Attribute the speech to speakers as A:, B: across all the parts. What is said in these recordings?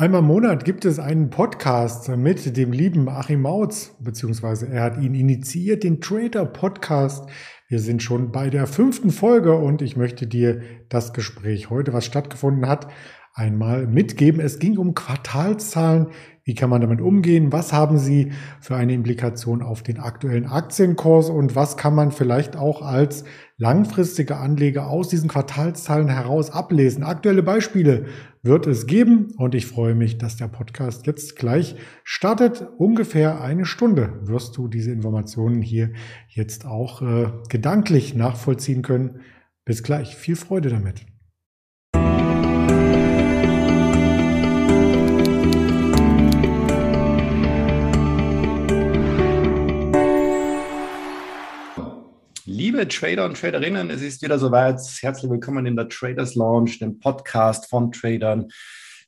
A: Einmal im Monat gibt es einen Podcast mit dem lieben Achim Mautz, beziehungsweise er hat ihn initiiert, den Trader Podcast. Wir sind schon bei der fünften Folge und ich möchte dir das Gespräch heute, was stattgefunden hat, einmal mitgeben. Es ging um Quartalszahlen. Wie kann man damit umgehen? Was haben sie für eine Implikation auf den aktuellen Aktienkurs und was kann man vielleicht auch als langfristige Anleger aus diesen Quartalszahlen heraus ablesen? Aktuelle Beispiele wird es geben und ich freue mich, dass der Podcast jetzt gleich startet. Ungefähr eine Stunde wirst du diese Informationen hier jetzt auch äh, gedanklich nachvollziehen können. Bis gleich. Viel Freude damit.
B: Liebe Trader und Traderinnen, es ist wieder soweit. Herzlich willkommen in der Traders Launch, dem Podcast von Tradern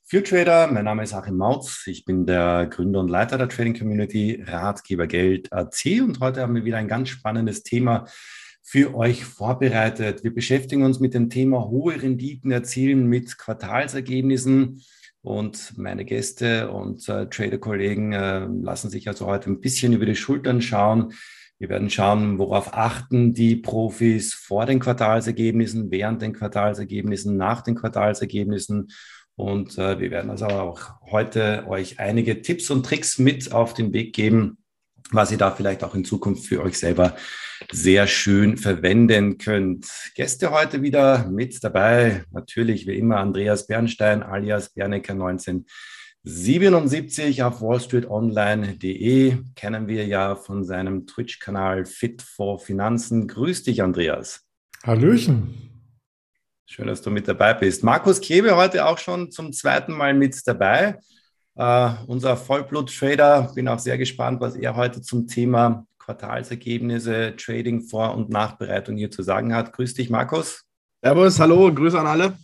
B: für Trader. Mein Name ist Achim Mautz. Ich bin der Gründer und Leiter der Trading Community Ratgeber Geld AT und heute haben wir wieder ein ganz spannendes Thema für euch vorbereitet. Wir beschäftigen uns mit dem Thema hohe Renditen erzielen mit Quartalsergebnissen. Und meine Gäste und äh, Trader-Kollegen äh, lassen sich also heute ein bisschen über die Schultern schauen wir werden schauen, worauf achten die Profis vor den Quartalsergebnissen, während den Quartalsergebnissen, nach den Quartalsergebnissen. Und äh, wir werden also auch heute euch einige Tipps und Tricks mit auf den Weg geben, was ihr da vielleicht auch in Zukunft für euch selber sehr schön verwenden könnt. Gäste heute wieder mit dabei. Natürlich wie immer Andreas Bernstein alias Bernecker 19 77 auf wallstreetonline.de kennen wir ja von seinem Twitch-Kanal Fit for Finanzen. Grüß dich, Andreas.
A: Hallöchen.
B: Schön, dass du mit dabei bist. Markus Klebe heute auch schon zum zweiten Mal mit dabei. Uh, unser Vollblut-Trader. Bin auch sehr gespannt, was er heute zum Thema Quartalsergebnisse, Trading, Vor- und Nachbereitung hier zu sagen hat. Grüß dich, Markus.
C: Servus, hallo, Grüße an alle.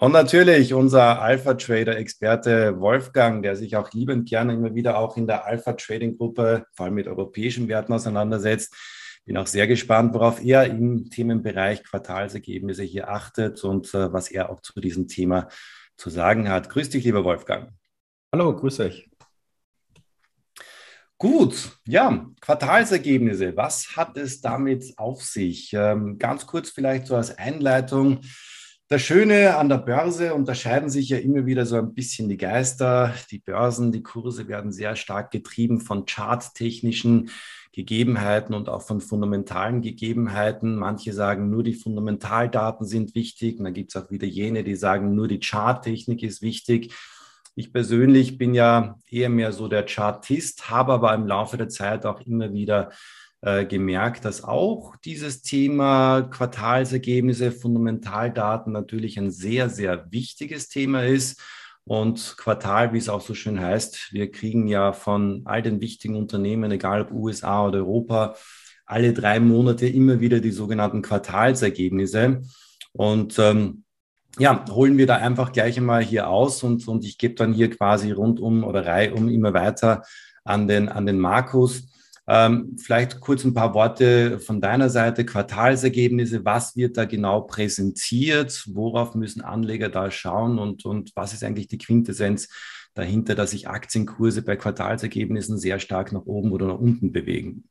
B: Und natürlich unser Alpha-Trader-Experte Wolfgang, der sich auch liebend gerne immer wieder auch in der Alpha-Trading-Gruppe, vor allem mit europäischen Werten auseinandersetzt. Bin auch sehr gespannt, worauf er im Themenbereich Quartalsergebnisse hier achtet und äh, was er auch zu diesem Thema zu sagen hat. Grüß dich, lieber Wolfgang.
C: Hallo, grüß euch.
B: Gut, ja, Quartalsergebnisse. Was hat es damit auf sich? Ähm, ganz kurz vielleicht so als Einleitung. Das Schöne an der Börse unterscheiden sich ja immer wieder so ein bisschen die Geister. Die Börsen, die Kurse werden sehr stark getrieben von charttechnischen Gegebenheiten und auch von fundamentalen Gegebenheiten. Manche sagen, nur die Fundamentaldaten sind wichtig. Und dann gibt es auch wieder jene, die sagen, nur die Charttechnik ist wichtig. Ich persönlich bin ja eher mehr so der Chartist, habe aber im Laufe der Zeit auch immer wieder äh, gemerkt, dass auch dieses Thema Quartalsergebnisse, Fundamentaldaten natürlich ein sehr, sehr wichtiges Thema ist. Und Quartal, wie es auch so schön heißt, wir kriegen ja von all den wichtigen Unternehmen, egal ob USA oder Europa, alle drei Monate immer wieder die sogenannten Quartalsergebnisse. Und ähm, ja, holen wir da einfach gleich einmal hier aus und, und ich gebe dann hier quasi rundum oder reihum immer weiter an den, an den Markus. Ähm, vielleicht kurz ein paar Worte von deiner Seite, Quartalsergebnisse, was wird da genau präsentiert, worauf müssen Anleger da schauen? Und, und was ist eigentlich die Quintessenz dahinter, dass sich Aktienkurse bei Quartalsergebnissen sehr stark nach oben oder nach unten bewegen?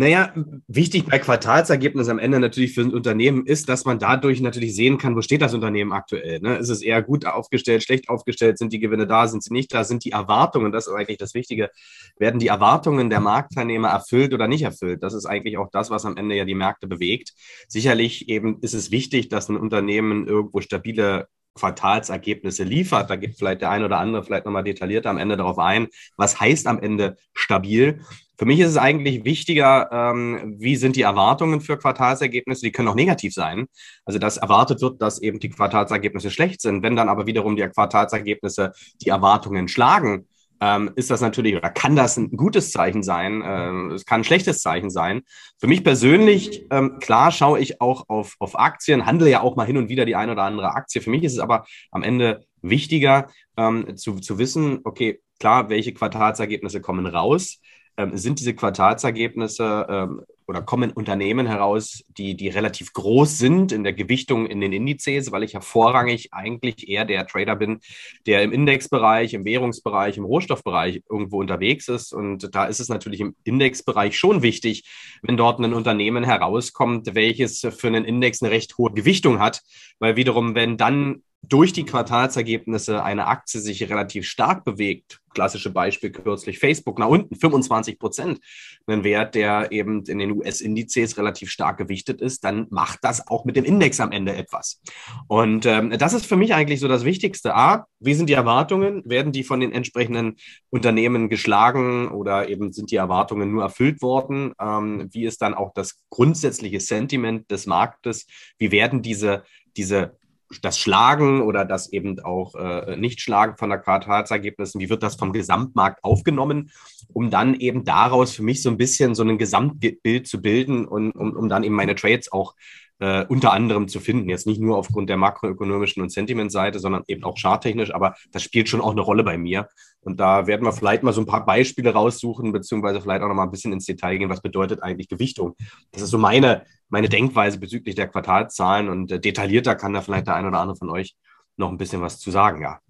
C: Naja, wichtig bei Quartalsergebnissen am Ende natürlich für ein Unternehmen ist, dass man dadurch natürlich sehen kann, wo steht das Unternehmen aktuell. Ne? Ist es eher gut aufgestellt, schlecht aufgestellt, sind die Gewinne da, sind sie nicht da, sind die Erwartungen, das ist eigentlich das Wichtige, werden die Erwartungen der Marktteilnehmer erfüllt oder nicht erfüllt? Das ist eigentlich auch das, was am Ende ja die Märkte bewegt. Sicherlich eben ist es wichtig, dass ein Unternehmen irgendwo stabile Quartalsergebnisse liefert. Da geht vielleicht der ein oder andere vielleicht nochmal detaillierter am Ende darauf ein. Was heißt am Ende stabil? Für mich ist es eigentlich wichtiger, ähm, wie sind die Erwartungen für Quartalsergebnisse? Die können auch negativ sein. Also, dass erwartet wird, dass eben die Quartalsergebnisse schlecht sind. Wenn dann aber wiederum die Quartalsergebnisse die Erwartungen schlagen, ähm, ist das natürlich oder kann das ein gutes Zeichen sein. Ähm, es kann ein schlechtes Zeichen sein. Für mich persönlich, ähm, klar, schaue ich auch auf, auf Aktien, handle ja auch mal hin und wieder die eine oder andere Aktie. Für mich ist es aber am Ende wichtiger ähm, zu, zu wissen, okay, klar, welche Quartalsergebnisse kommen raus? Ähm, sind diese Quartalsergebnisse ähm, oder kommen Unternehmen heraus, die, die relativ groß sind in der Gewichtung in den Indizes, weil ich ja vorrangig eigentlich eher der Trader bin, der im Indexbereich, im Währungsbereich, im Rohstoffbereich irgendwo unterwegs ist. Und da ist es natürlich im Indexbereich schon wichtig, wenn dort ein Unternehmen herauskommt, welches für einen Index eine recht hohe Gewichtung hat, weil wiederum, wenn dann durch die Quartalsergebnisse eine Aktie sich relativ stark bewegt, klassische Beispiel kürzlich Facebook nach unten, 25 Prozent, ein Wert, der eben in den US-Indizes relativ stark gewichtet ist, dann macht das auch mit dem Index am Ende etwas. Und ähm, das ist für mich eigentlich so das Wichtigste. A, wie sind die Erwartungen? Werden die von den entsprechenden Unternehmen geschlagen oder eben sind die Erwartungen nur erfüllt worden? Ähm, wie ist dann auch das grundsätzliche Sentiment des Marktes? Wie werden diese diese das Schlagen oder das eben auch äh, Nicht-Schlagen von der Quartalsergebnissen, wie wird das vom Gesamtmarkt aufgenommen, um dann eben daraus für mich so ein bisschen so ein Gesamtbild zu bilden und um, um dann eben meine Trades auch äh, unter anderem zu finden. Jetzt nicht nur aufgrund der makroökonomischen und Sentimentseite, sondern eben auch charttechnisch, aber das spielt schon auch eine Rolle bei mir. Und da werden wir vielleicht mal so ein paar Beispiele raussuchen, beziehungsweise vielleicht auch noch mal ein bisschen ins Detail gehen, was bedeutet eigentlich Gewichtung. Das ist so meine, meine Denkweise bezüglich der Quartalzahlen und äh, detaillierter kann da vielleicht der ein oder andere von euch noch ein bisschen was zu sagen, ja.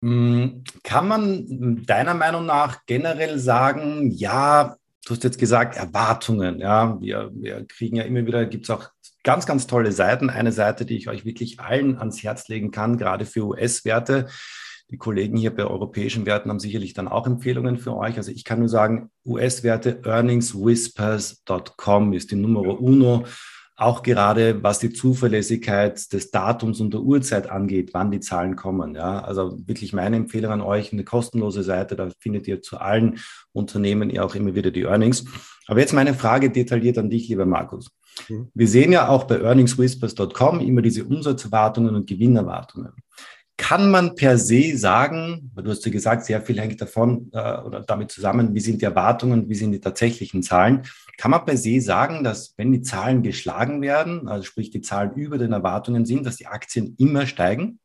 B: Hm, kann man deiner Meinung nach generell sagen, ja, du hast jetzt gesagt, Erwartungen. Ja, wir, wir kriegen ja immer wieder, gibt es auch ganz, ganz tolle Seiten. Eine Seite, die ich euch wirklich allen ans Herz legen kann, gerade für US-Werte. Die Kollegen hier bei europäischen Werten haben sicherlich dann auch Empfehlungen für euch. Also ich kann nur sagen, US-Werte earningswhispers.com ist die Nummer uno auch gerade was die Zuverlässigkeit des Datums und der Uhrzeit angeht, wann die Zahlen kommen. Ja, also wirklich meine Empfehlung an euch, eine kostenlose Seite, da findet ihr zu allen Unternehmen ja auch immer wieder die Earnings. Aber jetzt meine Frage detailliert an dich, lieber Markus. Mhm. Wir sehen ja auch bei earningswhispers.com immer diese Umsatzerwartungen und Gewinnerwartungen. Kann man per se sagen, weil du hast ja gesagt, sehr viel hängt davon äh, oder damit zusammen, wie sind die Erwartungen, wie sind die tatsächlichen Zahlen. Kann man per se sagen, dass wenn die Zahlen geschlagen werden, also sprich die Zahlen über den Erwartungen sind, dass die Aktien immer steigen?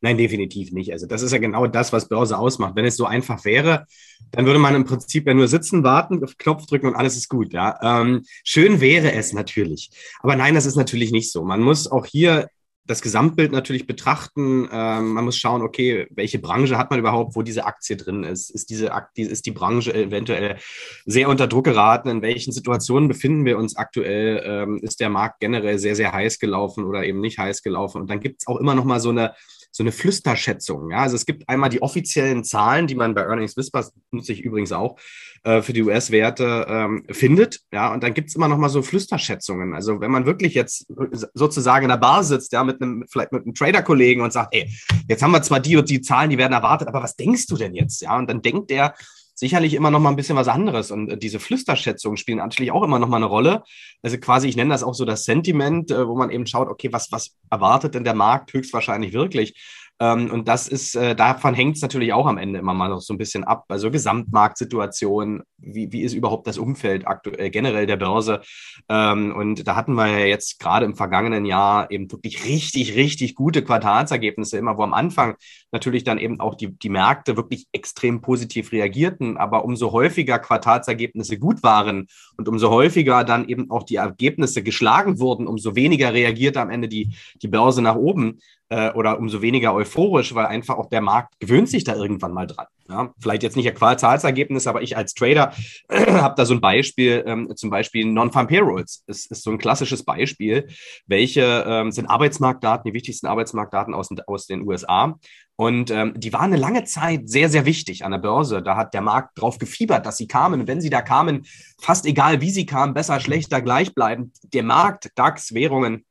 C: Nein, definitiv nicht. Also das ist ja genau das, was Börse ausmacht. Wenn es so einfach wäre, dann würde man im Prinzip ja nur sitzen, warten, auf Knopf drücken und alles ist gut. Ja, ähm, schön wäre es natürlich, aber nein, das ist natürlich nicht so. Man muss auch hier das Gesamtbild natürlich betrachten. Ähm, man muss schauen, okay, welche Branche hat man überhaupt, wo diese Aktie drin ist? Ist diese Aktie, ist die Branche eventuell sehr unter Druck geraten? In welchen Situationen befinden wir uns aktuell? Ähm, ist der Markt generell sehr, sehr heiß gelaufen oder eben nicht heiß gelaufen? Und dann gibt es auch immer noch mal so eine so eine Flüsterschätzung. Ja? Also es gibt einmal die offiziellen Zahlen, die man bei Earnings Whispers, nutze ich übrigens auch, äh, für die US-Werte ähm, findet. Ja, und dann gibt es immer noch mal so Flüsterschätzungen. Also wenn man wirklich jetzt sozusagen in der Bar sitzt, ja, mit einem, vielleicht mit einem Trader-Kollegen und sagt, ey, jetzt haben wir zwar die und die Zahlen, die werden erwartet, aber was denkst du denn jetzt? Ja, und dann denkt der, sicherlich immer noch mal ein bisschen was anderes. Und äh, diese Flüsterschätzungen spielen natürlich auch immer noch mal eine Rolle. Also quasi, ich nenne das auch so das Sentiment, äh, wo man eben schaut, okay, was, was erwartet denn der Markt höchstwahrscheinlich wirklich? Ähm, und das ist, äh, davon hängt es natürlich auch am Ende immer mal noch so ein bisschen ab. Also Gesamtmarktsituation, wie, wie ist überhaupt das Umfeld aktuell generell der Börse? Ähm, und da hatten wir ja jetzt gerade im vergangenen Jahr eben wirklich richtig, richtig gute Quartalsergebnisse, immer wo am Anfang natürlich dann eben auch die, die Märkte wirklich extrem positiv reagierten, aber umso häufiger Quartalsergebnisse gut waren und umso häufiger dann eben auch die Ergebnisse geschlagen wurden, umso weniger reagierte am Ende die, die Börse nach oben äh, oder umso weniger euphorisch, weil einfach auch der Markt gewöhnt sich da irgendwann mal dran. Ja? Vielleicht jetzt nicht ein Quartalsergebnis, aber ich als Trader habe da so ein Beispiel, ähm, zum Beispiel Non-Farm Payrolls. Es ist so ein klassisches Beispiel. Welche ähm, sind Arbeitsmarktdaten, die wichtigsten Arbeitsmarktdaten aus, aus den USA? Und ähm, die waren eine lange Zeit sehr, sehr wichtig an der Börse. Da hat der Markt drauf gefiebert, dass sie kamen. Und wenn sie da kamen, fast egal wie sie kamen, besser, schlechter, gleichbleibend, der Markt, DAX, Währungen,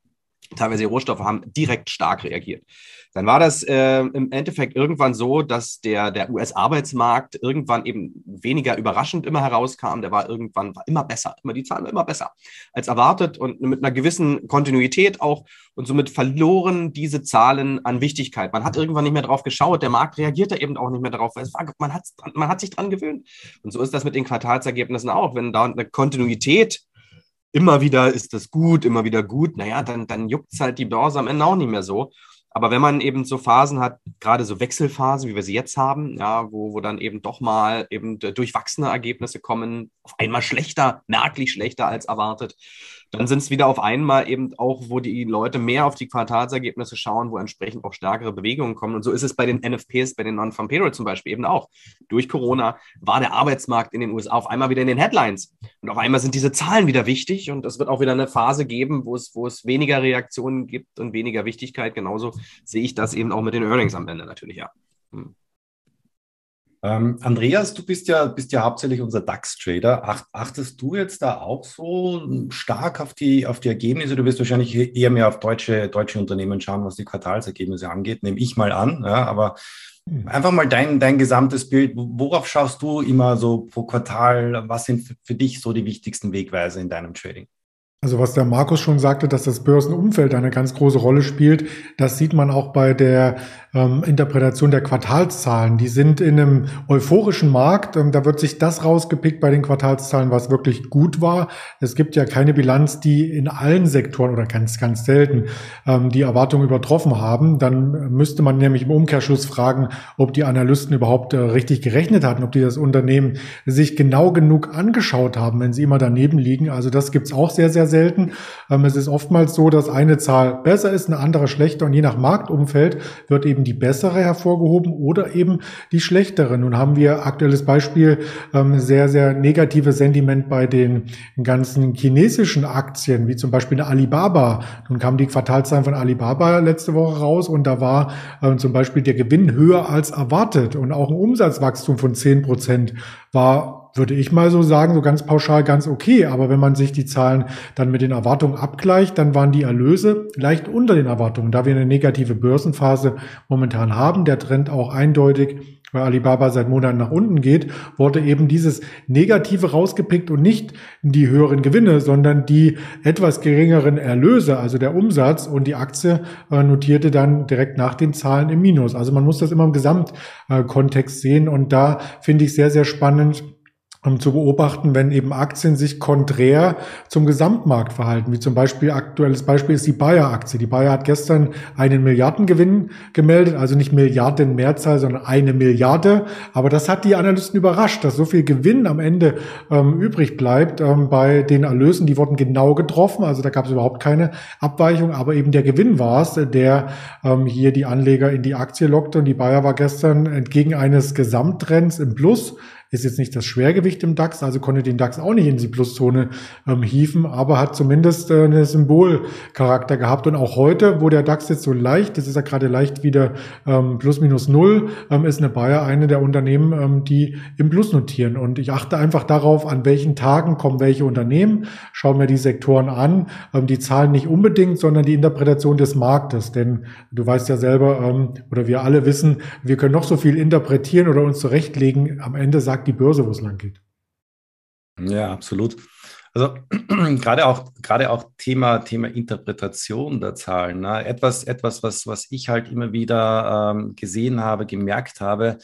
C: teilweise Rohstoffe haben direkt stark reagiert. Dann war das äh, im Endeffekt irgendwann so, dass der, der US-Arbeitsmarkt irgendwann eben weniger überraschend immer herauskam. Der war irgendwann war immer besser, immer die Zahlen immer besser als erwartet und mit einer gewissen Kontinuität auch. Und somit verloren diese Zahlen an Wichtigkeit. Man hat irgendwann nicht mehr drauf geschaut, der Markt reagierte eben auch nicht mehr darauf. Man, hat, man hat sich dran gewöhnt. Und so ist das mit den Quartalsergebnissen auch. Wenn da eine Kontinuität immer wieder ist das gut, immer wieder gut, naja, dann, dann juckt es halt die Börse am Ende auch nicht mehr so. Aber wenn man eben so Phasen hat, gerade so Wechselphasen, wie wir sie jetzt haben, ja, wo, wo dann eben doch mal eben durchwachsene Ergebnisse kommen, auf einmal schlechter, merklich schlechter als erwartet, dann sind es wieder auf einmal eben auch, wo die Leute mehr auf die Quartalsergebnisse schauen, wo entsprechend auch stärkere Bewegungen kommen. Und so ist es bei den NFPs, bei den Non-Farm Payroll zum Beispiel eben auch. Durch Corona war der Arbeitsmarkt in den USA auf einmal wieder in den Headlines. Und auf einmal sind diese Zahlen wieder wichtig und es wird auch wieder eine Phase geben, wo es, wo es weniger Reaktionen gibt und weniger Wichtigkeit. Genauso sehe ich das eben auch mit den Earnings am Ende natürlich, ja. Hm.
B: Ähm, Andreas, du bist ja, bist ja hauptsächlich unser DAX-Trader. Ach, achtest du jetzt da auch so stark auf die, auf die Ergebnisse? Du wirst wahrscheinlich eher mehr auf deutsche, deutsche Unternehmen schauen, was die Quartalsergebnisse angeht, nehme ich mal an. Ja, aber einfach mal dein, dein gesamtes Bild. Worauf schaust du immer so pro Quartal? Was sind für dich so die wichtigsten Wegweise in deinem Trading?
A: Also was der Markus schon sagte, dass das Börsenumfeld eine ganz große Rolle spielt, das sieht man auch bei der ähm, Interpretation der Quartalszahlen. Die sind in einem euphorischen Markt. Ähm, da wird sich das rausgepickt bei den Quartalszahlen, was wirklich gut war. Es gibt ja keine Bilanz, die in allen Sektoren oder ganz, ganz selten ähm, die Erwartungen übertroffen haben. Dann müsste man nämlich im Umkehrschluss fragen, ob die Analysten überhaupt äh, richtig gerechnet hatten, ob die das Unternehmen sich genau genug angeschaut haben, wenn sie immer daneben liegen. Also das gibt's auch sehr, sehr selten. Ähm, es ist oftmals so, dass eine Zahl besser ist, eine andere schlechter und je nach Marktumfeld wird eben die bessere hervorgehoben oder eben die schlechtere. Nun haben wir aktuelles Beispiel ähm, sehr, sehr negative Sentiment bei den ganzen chinesischen Aktien, wie zum Beispiel Alibaba. Nun kamen die Quartalzahlen von Alibaba letzte Woche raus und da war ähm, zum Beispiel der Gewinn höher als erwartet und auch ein Umsatzwachstum von 10 Prozent war würde ich mal so sagen, so ganz pauschal ganz okay. Aber wenn man sich die Zahlen dann mit den Erwartungen abgleicht, dann waren die Erlöse leicht unter den Erwartungen. Da wir eine negative Börsenphase momentan haben, der Trend auch eindeutig weil Alibaba seit Monaten nach unten geht, wurde eben dieses Negative rausgepickt und nicht die höheren Gewinne, sondern die etwas geringeren Erlöse, also der Umsatz und die Aktie äh, notierte dann direkt nach den Zahlen im Minus. Also man muss das immer im Gesamtkontext sehen und da finde ich sehr, sehr spannend, zu beobachten, wenn eben Aktien sich konträr zum Gesamtmarkt verhalten. Wie zum Beispiel aktuelles Beispiel ist die Bayer-Aktie. Die Bayer hat gestern einen Milliardengewinn gemeldet, also nicht Milliarden Mehrzahl, sondern eine Milliarde. Aber das hat die Analysten überrascht, dass so viel Gewinn am Ende ähm, übrig bleibt ähm, bei den Erlösen. Die wurden genau getroffen, also da gab es überhaupt keine Abweichung. Aber eben der Gewinn war es, der ähm, hier die Anleger in die Aktie lockte. Und die Bayer war gestern entgegen eines Gesamttrends im Plus ist jetzt nicht das Schwergewicht im DAX, also konnte den DAX auch nicht in die Pluszone ähm, hieven, aber hat zumindest äh, einen Symbolcharakter gehabt. Und auch heute, wo der DAX jetzt so leicht, das ist ja gerade leicht wieder ähm, plus minus null, ähm, ist eine Bayer eine der Unternehmen, ähm, die im Plus notieren. Und ich achte einfach darauf, an welchen Tagen kommen welche Unternehmen, schaue mir die Sektoren an, ähm, die Zahlen nicht unbedingt, sondern die Interpretation des Marktes. Denn du weißt ja selber, ähm, oder wir alle wissen, wir können noch so viel interpretieren oder uns zurechtlegen. Am Ende sagt sagt die Börse, wo es lang geht.
B: Ja, absolut. Also gerade auch, gerade auch Thema, Thema Interpretation der Zahlen. Ne? Etwas, etwas was, was ich halt immer wieder ähm, gesehen habe, gemerkt habe,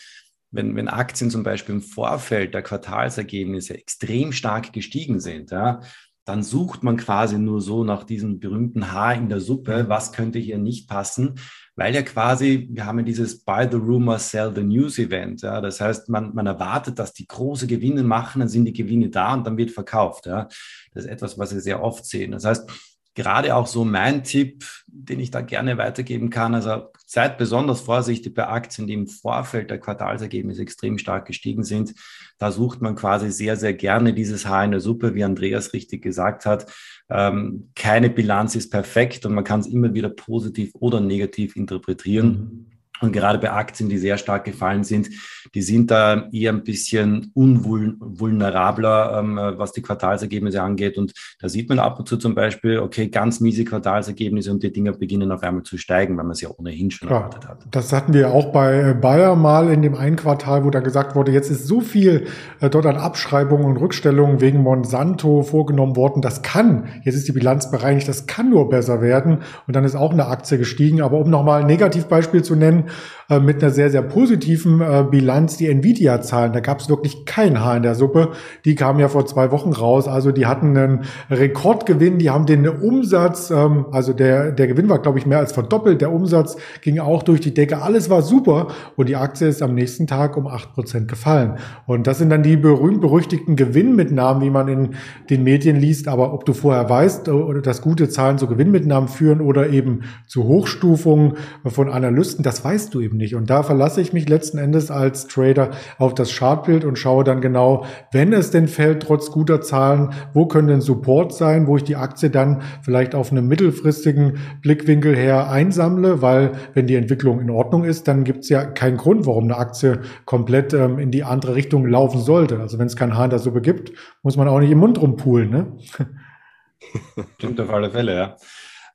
B: wenn, wenn Aktien zum Beispiel im Vorfeld der Quartalsergebnisse extrem stark gestiegen sind, ja, dann sucht man quasi nur so nach diesem berühmten Haar in der Suppe, was könnte hier nicht passen weil ja quasi, wir haben ja dieses Buy the Rumor, Sell the News Event. Ja? Das heißt, man, man erwartet, dass die große Gewinne machen, dann sind die Gewinne da und dann wird verkauft. Ja? Das ist etwas, was wir sehr oft sehen. Das heißt, gerade auch so mein Tipp, den ich da gerne weitergeben kann. Also seid besonders vorsichtig bei Aktien, die im Vorfeld der Quartalsergebnisse extrem stark gestiegen sind. Da sucht man quasi sehr, sehr gerne dieses Haar in der Suppe, wie Andreas richtig gesagt hat. Ähm, keine Bilanz ist perfekt und man kann es immer wieder positiv oder negativ interpretieren. Mhm. Und gerade bei Aktien, die sehr stark gefallen sind, die sind da eher ein bisschen unvulnerabler, ähm, was die Quartalsergebnisse angeht. Und da sieht man ab und zu zum Beispiel, okay, ganz miese Quartalsergebnisse und die Dinger beginnen auf einmal zu steigen, weil man es ja ohnehin schon
A: Klar, erwartet hat. Das hatten wir auch bei äh, Bayer mal in dem einen Quartal, wo da gesagt wurde, jetzt ist so viel äh, dort an Abschreibungen und Rückstellungen wegen Monsanto vorgenommen worden. Das kann, jetzt ist die Bilanz bereinigt, das kann nur besser werden. Und dann ist auch eine Aktie gestiegen. Aber um nochmal ein Negativbeispiel zu nennen, äh, mit einer sehr, sehr positiven äh, Bilanz die Nvidia-Zahlen. Da gab es wirklich kein Haar in der Suppe. Die kamen ja vor zwei Wochen raus. Also die hatten einen Rekordgewinn, die haben den Umsatz, ähm, also der, der Gewinn war, glaube ich, mehr als verdoppelt. Der Umsatz ging auch durch die Decke. Alles war super. Und die Aktie ist am nächsten Tag um acht Prozent gefallen. Und das sind dann die berühmt-berüchtigten Gewinnmitnahmen, wie man in den Medien liest. Aber ob du vorher weißt, äh, dass gute Zahlen zu Gewinnmitnahmen führen oder eben zu Hochstufungen von Analysten, das weißt du eben nicht. Und da verlasse ich mich letzten Endes als Trader auf das Chartbild und schaue dann genau, wenn es denn fällt, trotz guter Zahlen, wo können denn Support sein, wo ich die Aktie dann vielleicht auf einem mittelfristigen Blickwinkel her einsammle, weil wenn die Entwicklung in Ordnung ist, dann gibt es ja keinen Grund, warum eine Aktie komplett ähm, in die andere Richtung laufen sollte. Also wenn es keinen Hahn der Suppe gibt, muss man auch nicht im Mund rumpulen. Ne?
B: Stimmt auf alle Fälle, ja.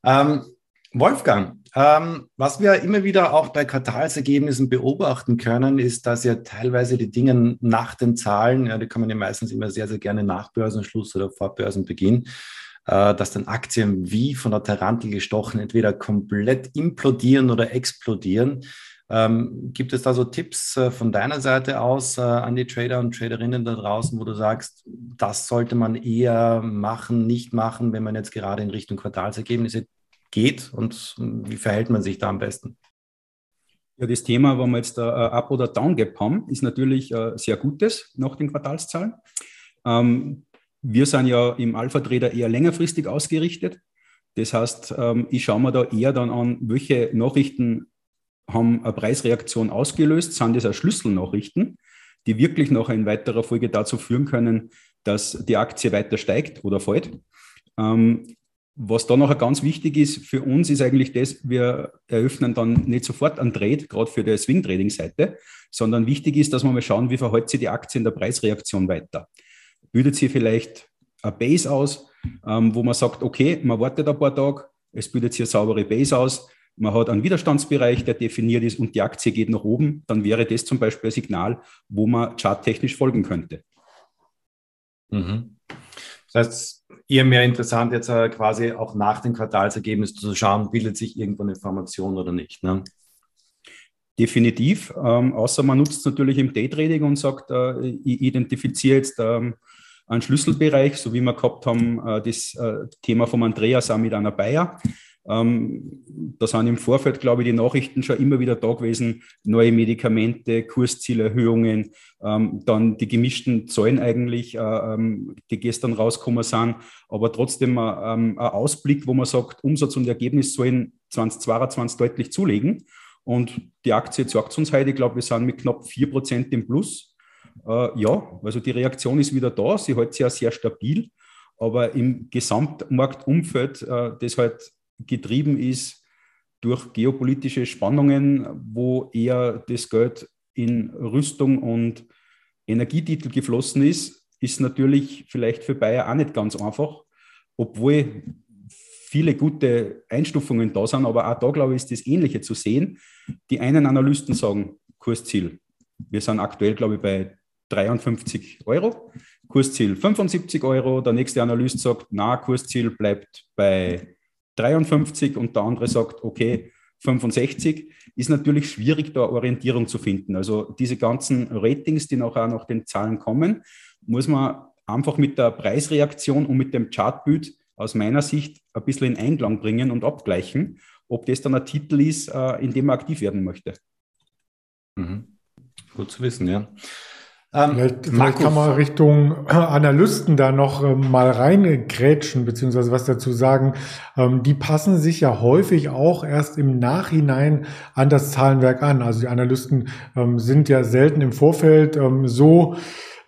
B: Ähm, Wolfgang, ähm, was wir immer wieder auch bei Quartalsergebnissen beobachten können, ist, dass ja teilweise die Dinge nach den Zahlen, ja, die kann ja meistens immer sehr, sehr gerne nach Börsenschluss oder vor Börsenbeginn, äh, dass dann Aktien wie von der Tarantel gestochen entweder komplett implodieren oder explodieren. Ähm, gibt es da so Tipps äh, von deiner Seite aus äh, an die Trader und Traderinnen da draußen, wo du sagst, das sollte man eher machen, nicht machen, wenn man jetzt gerade in Richtung Quartalsergebnisse geht und wie verhält man sich da am besten?
D: Ja, das Thema, wenn wir jetzt ein Up- oder Down-Gap haben, ist natürlich ein sehr gutes nach den Quartalszahlen. Ähm, wir sind ja im Alpha-Trader eher längerfristig ausgerichtet. Das heißt, ähm, ich schaue mir da eher dann an, welche Nachrichten haben eine Preisreaktion ausgelöst, sind das auch Schlüsselnachrichten, die wirklich noch in weiterer Folge dazu führen können, dass die Aktie weiter steigt oder fällt. Ähm, was da noch ganz wichtig ist für uns, ist eigentlich das, wir eröffnen dann nicht sofort einen Trade, gerade für die Swing-Trading-Seite, sondern wichtig ist, dass wir mal schauen, wie verhält sich die Aktie in der Preisreaktion weiter. Bildet sie vielleicht eine Base aus, ähm, wo man sagt, okay, man wartet ein paar Tage, es bildet sich eine saubere Base aus, man hat einen Widerstandsbereich, der definiert ist und die Aktie geht nach oben, dann wäre das zum Beispiel ein Signal, wo man charttechnisch folgen könnte.
B: Mhm. Das heißt, eher mehr interessant, jetzt äh, quasi auch nach den Quartalsergebnissen zu schauen, bildet sich irgendwo eine Information oder nicht. Ne?
D: Definitiv, ähm, außer man nutzt es natürlich im Daytrading und sagt, äh, ich identifiziere jetzt ähm, einen Schlüsselbereich, so wie wir gehabt haben, äh, das äh, Thema vom Andreas auch mit einer Bayer. Ähm, da sind im Vorfeld, glaube ich, die Nachrichten schon immer wieder da gewesen. Neue Medikamente, Kurszielerhöhungen, ähm, dann die gemischten Zahlen eigentlich, äh, ähm, die gestern rausgekommen sind. Aber trotzdem äh, ähm, ein Ausblick, wo man sagt, Umsatz und Ergebnis sollen 2022 deutlich zulegen. Und die Aktie sagt uns heute, ich glaube, wir sind mit knapp 4% im Plus. Äh, ja, also die Reaktion ist wieder da. Sie hält sich ja sehr stabil. Aber im Gesamtmarktumfeld, äh, das halt getrieben ist durch geopolitische Spannungen, wo eher das Geld in Rüstung und Energietitel geflossen ist, ist natürlich vielleicht für Bayer auch nicht ganz einfach, obwohl viele gute Einstufungen da sind, aber auch da, glaube ich, ist das Ähnliche zu sehen. Die einen Analysten sagen Kursziel. Wir sind aktuell, glaube ich, bei 53 Euro. Kursziel 75 Euro. Der nächste Analyst sagt, na, Kursziel bleibt bei 53 und der andere sagt, okay, 65, ist natürlich schwierig, da Orientierung zu finden. Also diese ganzen Ratings, die nachher nach den Zahlen kommen, muss man einfach mit der Preisreaktion und mit dem Chartbild aus meiner Sicht ein bisschen in Einklang bringen und abgleichen, ob das dann ein Titel ist, äh, in dem man aktiv werden möchte.
B: Mhm. Gut zu wissen, ja.
A: Ähm, vielleicht, vielleicht kann man Richtung Analysten da noch ähm, mal reingrätschen, beziehungsweise was dazu sagen. Ähm, die passen sich ja häufig auch erst im Nachhinein an das Zahlenwerk an. Also die Analysten ähm, sind ja selten im Vorfeld ähm, so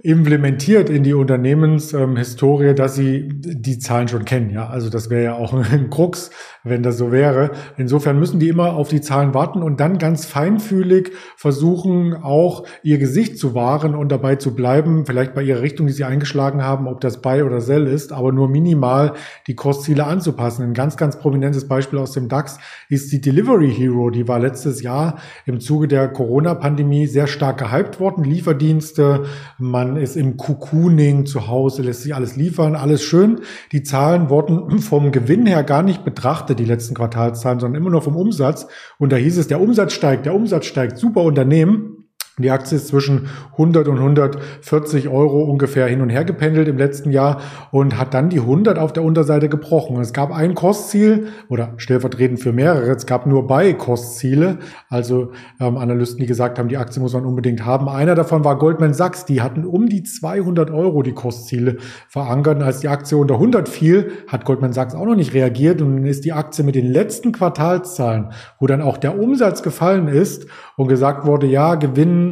A: implementiert in die Unternehmenshistorie, ähm, dass sie die Zahlen schon kennen. Ja, also das wäre ja auch ein Krux, wenn das so wäre. Insofern müssen die immer auf die Zahlen warten und dann ganz feinfühlig versuchen, auch ihr Gesicht zu wahren und dabei zu bleiben, vielleicht bei ihrer Richtung, die sie eingeschlagen haben, ob das Buy oder Sell ist, aber nur minimal die Kursziele anzupassen. Ein ganz, ganz prominentes Beispiel aus dem DAX ist die Delivery Hero. Die war letztes Jahr im Zuge der Corona-Pandemie sehr stark gehypt worden. Lieferdienste, man man ist im Cocooning zu Hause, lässt sich alles liefern, alles schön. Die Zahlen wurden vom Gewinn her gar nicht betrachtet, die letzten Quartalszahlen, sondern immer nur vom Umsatz. Und da hieß es, der Umsatz steigt, der Umsatz steigt, super Unternehmen. Die Aktie ist zwischen 100 und 140 Euro ungefähr hin und her gependelt im letzten Jahr und hat dann die 100 auf der Unterseite gebrochen. Es gab ein Kostziel oder stellvertretend für mehrere. Es gab nur bei Kostziele, also ähm, Analysten, die gesagt haben, die Aktie muss man unbedingt haben. Einer davon war Goldman Sachs. Die hatten um die 200 Euro die Kostziele verankert. Und als die Aktie unter 100 fiel, hat Goldman Sachs auch noch nicht reagiert und dann ist die Aktie mit den letzten Quartalszahlen, wo dann auch der Umsatz gefallen ist und gesagt wurde, ja, Gewinn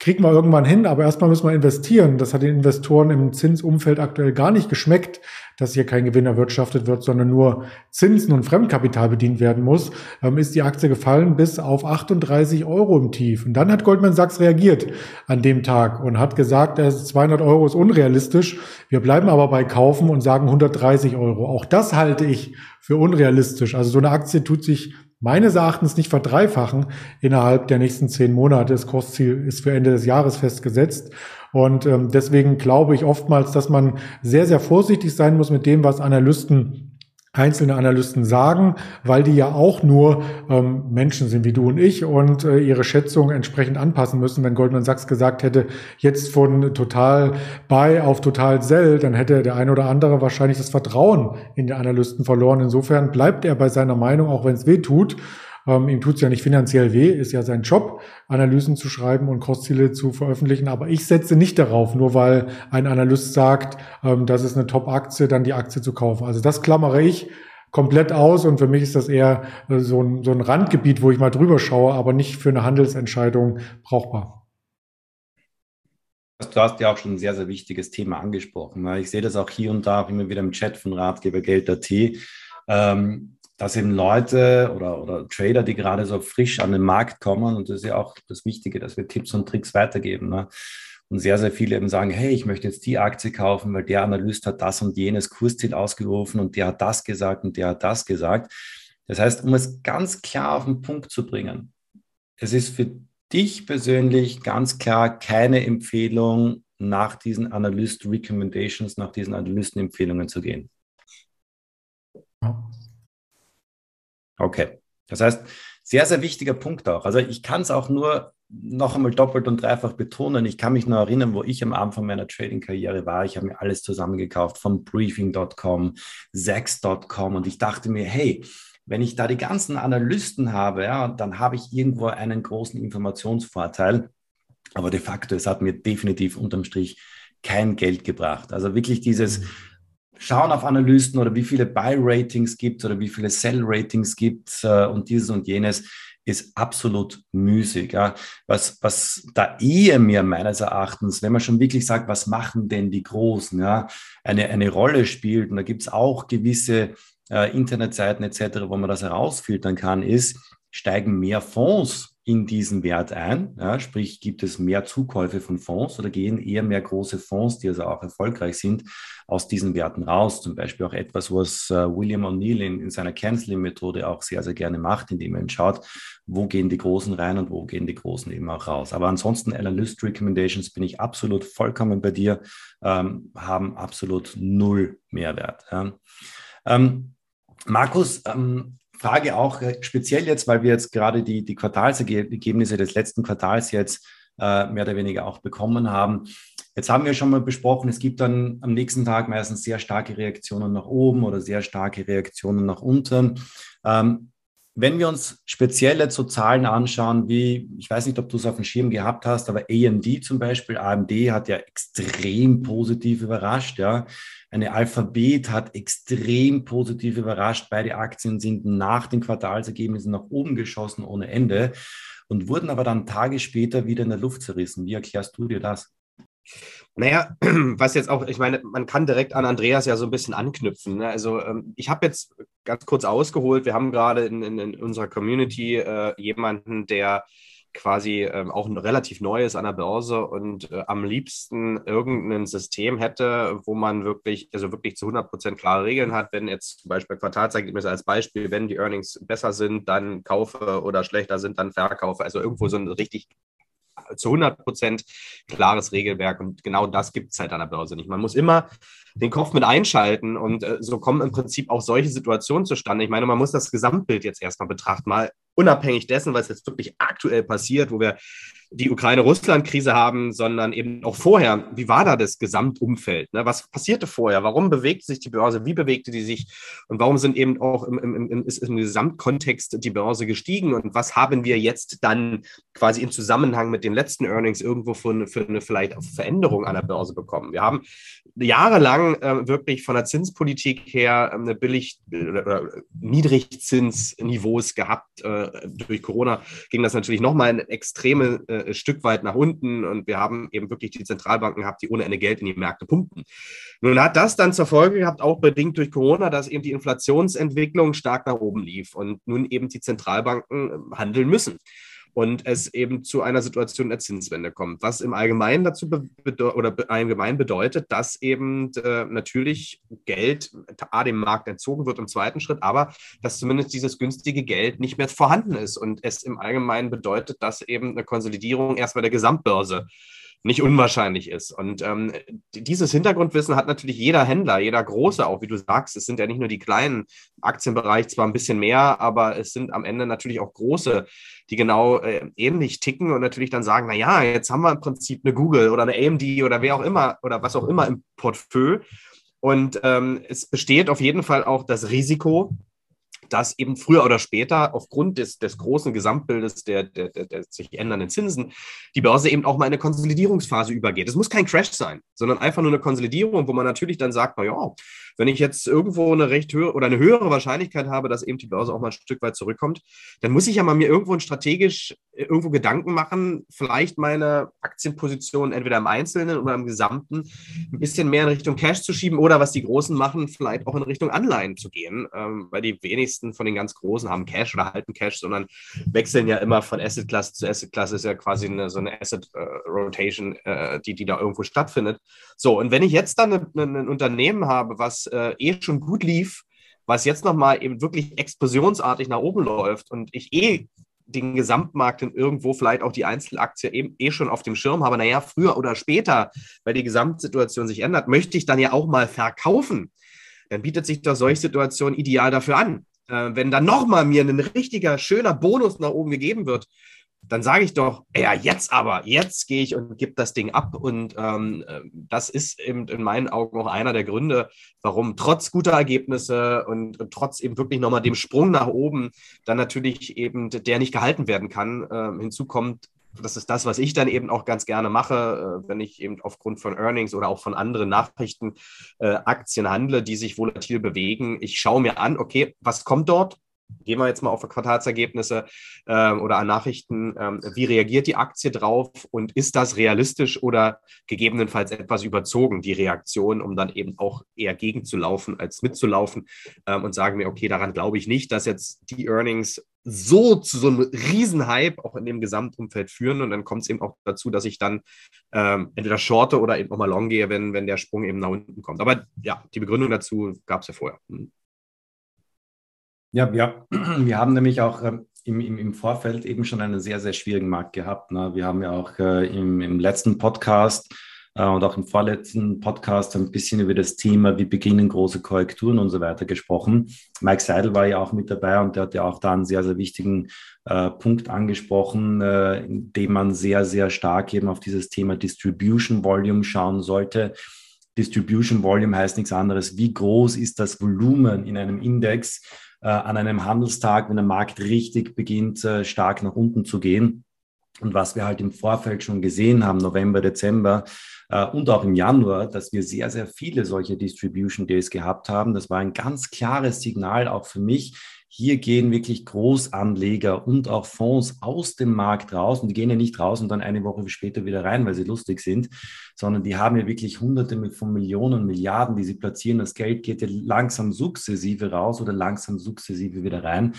A: kriegt man irgendwann hin, aber erstmal müssen wir investieren. Das hat den Investoren im Zinsumfeld aktuell gar nicht geschmeckt, dass hier kein Gewinn erwirtschaftet wird, sondern nur Zinsen und Fremdkapital bedient werden muss, ähm, ist die Aktie gefallen bis auf 38 Euro im Tief. Und dann hat Goldman Sachs reagiert an dem Tag und hat gesagt, 200 Euro ist unrealistisch. Wir bleiben aber bei Kaufen und sagen 130 Euro. Auch das halte ich für unrealistisch. Also so eine Aktie tut sich meines Erachtens nicht verdreifachen innerhalb der nächsten zehn Monate. Das Kostziel ist für Ende des Jahres festgesetzt. Und ähm, deswegen glaube ich oftmals, dass man sehr, sehr vorsichtig sein muss mit dem, was Analysten einzelne Analysten sagen, weil die ja auch nur ähm, Menschen sind wie du und ich und äh, ihre Schätzung entsprechend anpassen müssen. Wenn Goldman Sachs gesagt hätte, jetzt von total buy auf total sell, dann hätte der eine oder andere wahrscheinlich das Vertrauen in die Analysten verloren. Insofern bleibt er bei seiner Meinung, auch wenn es weh tut. Ähm, ihm tut's ja nicht finanziell weh, ist ja sein Job, Analysen zu schreiben und Kostziele zu veröffentlichen. Aber ich setze nicht darauf, nur weil ein Analyst sagt, ähm, das ist eine Top-Aktie, dann die Aktie zu kaufen. Also das klammere ich komplett aus und für mich ist das eher äh, so ein, so ein Randgebiet, wo ich mal drüber schaue, aber nicht für eine Handelsentscheidung brauchbar.
B: Du hast ja auch schon ein sehr, sehr wichtiges Thema angesprochen. Ich sehe das auch hier und da immer wieder im Chat von Ratgebergeld.at. Ähm, dass eben Leute oder, oder Trader, die gerade so frisch an den Markt kommen, und das ist ja auch das Wichtige, dass wir Tipps und Tricks weitergeben. Ne? Und sehr, sehr viele eben sagen, hey, ich möchte jetzt die Aktie kaufen, weil der Analyst hat das und jenes Kursziel ausgerufen und der hat das gesagt und der hat das gesagt. Das heißt, um es ganz klar auf den Punkt zu bringen, es ist für dich persönlich ganz klar keine Empfehlung, nach diesen Analyst Recommendations, nach diesen Analystenempfehlungen zu gehen. Ja. Okay. Das heißt, sehr, sehr wichtiger Punkt auch. Also ich kann es auch nur noch einmal doppelt und dreifach betonen. Ich kann mich noch erinnern, wo ich am Anfang meiner Trading-Karriere war. Ich habe mir alles zusammengekauft von Briefing.com, Zax.com und ich dachte mir, hey, wenn ich da die ganzen Analysten habe, ja, dann habe ich irgendwo einen großen Informationsvorteil. Aber de facto, es hat mir definitiv unterm Strich kein Geld gebracht. Also wirklich dieses, mhm schauen auf Analysten oder wie viele Buy-Ratings gibt oder wie viele Sell-Ratings gibt äh, und dieses und jenes ist absolut müßig. Ja. Was, was da eher mir meines Erachtens, wenn man schon wirklich sagt, was machen denn die Großen, ja, eine, eine Rolle spielt, und da gibt es auch gewisse äh, Internetseiten etc., wo man das herausfiltern kann, ist, steigen mehr Fonds in diesen Wert ein? Ja, sprich, gibt es mehr Zukäufe von Fonds oder gehen eher mehr große Fonds, die also auch erfolgreich sind, aus diesen Werten raus? Zum Beispiel auch etwas, was äh, William O'Neill in, in, seiner Canceling-Methode auch sehr, sehr gerne macht, indem er schaut, wo gehen die Großen rein und wo gehen die Großen eben auch raus. Aber ansonsten Analyst Recommendations bin ich absolut vollkommen bei dir, ähm, haben absolut null Mehrwert. Ja. Ähm, Markus, ähm, Frage auch äh, speziell jetzt, weil wir jetzt gerade die, die Quartalsergebnisse des letzten Quartals jetzt äh, mehr oder weniger auch bekommen haben. Jetzt haben wir schon mal besprochen, es gibt dann am nächsten Tag meistens sehr starke Reaktionen nach oben oder sehr starke Reaktionen nach unten. Ähm, wenn wir uns speziell jetzt so Zahlen anschauen, wie, ich weiß nicht, ob du es auf dem Schirm gehabt hast, aber AMD zum Beispiel, AMD hat ja extrem positiv überrascht, ja. Eine Alphabet hat extrem positiv überrascht. Beide Aktien sind nach den Quartalsergebnissen nach oben geschossen ohne Ende und wurden aber dann Tage später wieder in der Luft zerrissen. Wie erklärst du dir das?
C: Naja, was jetzt auch, ich meine, man kann direkt an Andreas ja so ein bisschen anknüpfen. Ne? Also ähm, ich habe jetzt ganz kurz ausgeholt, wir haben gerade in, in, in, unserer Community äh, jemanden, der quasi ähm, auch ein relativ neues an der Börse und äh, am liebsten irgendein System hätte, wo man wirklich, also wirklich zu 100 Prozent klare Regeln hat. Wenn jetzt zum Beispiel Quartalsergebnisse als Beispiel, wenn die Earnings besser sind, dann kaufe oder schlechter sind, dann verkaufe. Also irgendwo so ein richtig zu 100 Prozent klares Regelwerk und genau das gibt es halt an der Börse nicht. Man muss immer den Kopf mit einschalten und äh, so kommen im Prinzip auch solche Situationen zustande. Ich meine, man muss das Gesamtbild jetzt erstmal betrachten, mal unabhängig dessen, was jetzt wirklich aktuell passiert, wo wir die Ukraine-Russland-Krise haben, sondern eben auch vorher. Wie war da das Gesamtumfeld? Ne? Was passierte vorher? Warum bewegte sich die Börse? Wie bewegte die sich? Und warum sind eben auch im, im, im, ist im Gesamtkontext die Börse gestiegen? Und was haben wir jetzt dann quasi im Zusammenhang mit den letzten Earnings irgendwo für für eine vielleicht Veränderung an der Börse bekommen? Wir haben jahrelang äh, wirklich von der Zinspolitik her äh, eine billig oder, Niedrigzinsniveaus gehabt. Äh, durch Corona ging das natürlich nochmal ein extreme äh, Stück weit nach unten und wir haben eben wirklich die Zentralbanken gehabt, die ohne Ende Geld in die Märkte pumpen. Nun hat das dann zur Folge gehabt, auch bedingt durch Corona, dass eben die Inflationsentwicklung stark nach oben lief und nun eben die Zentralbanken äh, handeln müssen und es eben zu einer Situation der Zinswende kommt, was im Allgemeinen dazu oder allgemein bedeutet, dass eben äh, natürlich Geld A dem Markt entzogen wird im zweiten Schritt, aber dass zumindest dieses günstige Geld nicht mehr vorhanden ist und es im Allgemeinen bedeutet, dass eben eine Konsolidierung erstmal der Gesamtbörse nicht unwahrscheinlich ist. Und ähm, dieses Hintergrundwissen hat natürlich jeder Händler, jeder Große auch, wie du sagst. Es sind ja nicht nur die kleinen Aktienbereich, zwar ein bisschen mehr, aber es sind am Ende natürlich auch große, die genau äh, ähnlich ticken und natürlich dann sagen, na ja, jetzt haben wir im Prinzip eine Google oder eine AMD oder wer auch immer oder was auch immer im Portfolio. Und ähm, es besteht auf jeden Fall auch das Risiko, dass eben früher oder später aufgrund des, des großen Gesamtbildes der, der, der, der, sich ändernden Zinsen die Börse eben auch mal in eine Konsolidierungsphase übergeht. Es muss kein Crash sein, sondern einfach nur eine Konsolidierung, wo man natürlich dann sagt, na ja, wenn ich jetzt irgendwo eine recht höhere oder eine höhere Wahrscheinlichkeit habe, dass eben die Börse auch mal ein Stück weit zurückkommt, dann muss ich ja mal mir irgendwo strategisch äh, irgendwo Gedanken machen, vielleicht meine Aktienposition entweder im Einzelnen oder im Gesamten ein bisschen mehr in Richtung Cash zu schieben oder was die Großen machen, vielleicht auch in Richtung Anleihen zu gehen, ähm, weil die wenigsten von den ganz Großen haben Cash oder halten Cash, sondern wechseln ja immer von Asset-Klasse zu Asset-Klasse, ist ja quasi eine, so eine Asset-Rotation, äh, die, die da irgendwo stattfindet. So, und wenn ich jetzt dann ein, ein Unternehmen habe, was äh, eh schon gut lief, was jetzt nochmal eben wirklich explosionsartig nach oben läuft und ich eh den Gesamtmarkt und irgendwo vielleicht auch die Einzelaktie eben eh schon auf dem Schirm habe, naja, früher oder später, weil die Gesamtsituation sich ändert, möchte ich dann ja auch mal verkaufen. Dann bietet sich doch solche Situationen ideal dafür an. Äh, wenn dann nochmal mir ein richtiger, schöner Bonus nach oben gegeben wird, dann sage ich doch, ja, jetzt aber, jetzt gehe ich und gebe das Ding ab. Und ähm, das ist eben in meinen Augen auch einer der Gründe, warum trotz guter Ergebnisse und, und trotz eben wirklich nochmal dem Sprung nach oben dann natürlich eben der nicht gehalten werden kann. Äh, hinzu kommt, das ist das, was ich dann eben auch ganz gerne mache, äh, wenn ich eben aufgrund von Earnings oder auch von anderen Nachrichten äh, Aktien handle, die sich volatil bewegen. Ich schaue mir an, okay, was kommt dort? Gehen wir jetzt mal auf Quartalsergebnisse äh, oder an Nachrichten. Ähm, wie reagiert die Aktie drauf und ist das realistisch oder gegebenenfalls etwas überzogen, die Reaktion, um dann eben auch eher gegenzulaufen als mitzulaufen ähm, und sagen wir, okay, daran glaube ich nicht, dass jetzt die Earnings so zu so einem Riesenhype auch in dem Gesamtumfeld führen und dann kommt es eben auch dazu, dass ich dann ähm, entweder shorte oder eben nochmal long gehe, wenn, wenn der Sprung eben nach unten kommt. Aber ja, die Begründung dazu gab es ja vorher. Hm.
B: Ja, ja, wir haben nämlich auch ähm, im, im, Vorfeld eben schon einen sehr, sehr schwierigen Markt gehabt. Ne? Wir haben ja auch äh, im, im letzten Podcast und auch im vorletzten Podcast ein bisschen über das Thema, wie beginnen große Korrekturen und so weiter gesprochen. Mike Seidel war ja auch mit dabei und der hat ja auch da einen sehr, sehr wichtigen äh, Punkt angesprochen, äh, in dem man sehr, sehr stark eben auf dieses Thema Distribution Volume schauen sollte. Distribution Volume heißt nichts anderes. Wie groß ist das Volumen in einem Index? äh, an einem Handelstag, wenn der Markt richtig beginnt, äh, stark nach unten zu gehen. Und was wir halt im Vorfeld schon gesehen haben, November, Dezember äh, und auch im Januar, dass wir sehr, sehr viele solche Distribution Days gehabt haben. Das war ein ganz klares Signal auch für mich, hier gehen wirklich Großanleger und auch Fonds aus dem Markt raus und die gehen ja nicht raus und dann eine Woche später wieder rein, weil sie lustig sind, sondern die haben ja wirklich Hunderte von Millionen, Milliarden, die sie platzieren. Das Geld geht ja langsam sukzessive raus oder langsam sukzessive wieder rein.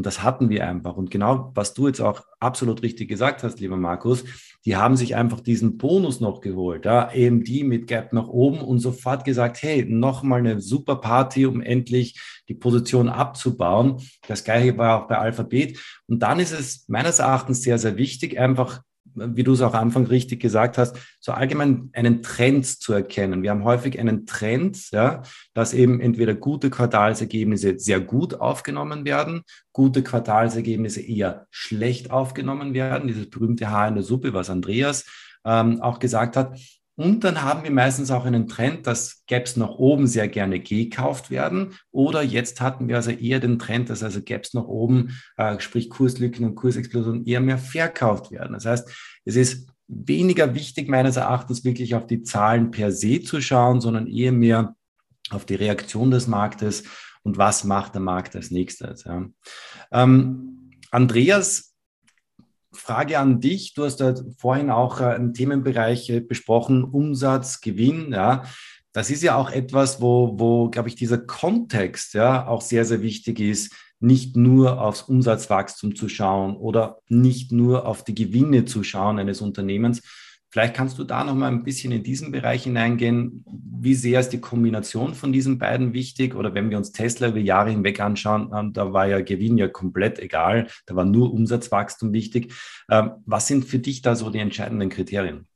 B: Und das hatten wir einfach. Und genau, was du jetzt auch absolut richtig gesagt hast, lieber Markus, die haben sich einfach diesen Bonus noch geholt. Ja, AMD mit Gap nach oben und sofort gesagt, hey, nochmal eine super Party, um endlich die Position abzubauen. Das gleiche war auch bei Alphabet. Und dann ist es meines Erachtens sehr, sehr wichtig, einfach wie du es auch am Anfang richtig gesagt hast, so allgemein einen Trend zu erkennen. Wir haben häufig einen Trend, ja, dass eben entweder gute Quartalsergebnisse sehr gut aufgenommen werden, gute Quartalsergebnisse eher schlecht aufgenommen werden. Dieses berühmte Haar in der Suppe, was Andreas ähm, auch gesagt hat. Und dann haben wir meistens auch einen Trend, dass Gaps nach oben sehr gerne gekauft werden. Oder jetzt hatten wir also eher den Trend, dass also Gaps nach oben, äh, sprich Kurslücken und Kursexplosionen, eher mehr verkauft werden. Das heißt, es ist weniger wichtig meines Erachtens wirklich auf die Zahlen per se zu schauen, sondern eher mehr auf die Reaktion des Marktes und was macht der Markt als nächstes. Ja. Ähm, Andreas Frage an dich. Du hast ja vorhin auch äh, einen Themenbereich äh, besprochen, Umsatz, Gewinn. Ja, das ist ja auch etwas, wo, wo, glaube ich, dieser Kontext ja auch sehr, sehr wichtig ist, nicht nur aufs Umsatzwachstum zu schauen oder nicht nur auf die Gewinne zu schauen eines Unternehmens, Vielleicht kannst du da noch mal ein bisschen in diesen Bereich hineingehen. Wie sehr ist die Kombination von diesen beiden wichtig? Oder wenn wir uns Tesla über Jahre hinweg anschauen, ähm, da war ja Gewinn ja komplett egal. Da war nur Umsatzwachstum wichtig. Ähm, was sind für dich da so die entscheidenden Kriterien?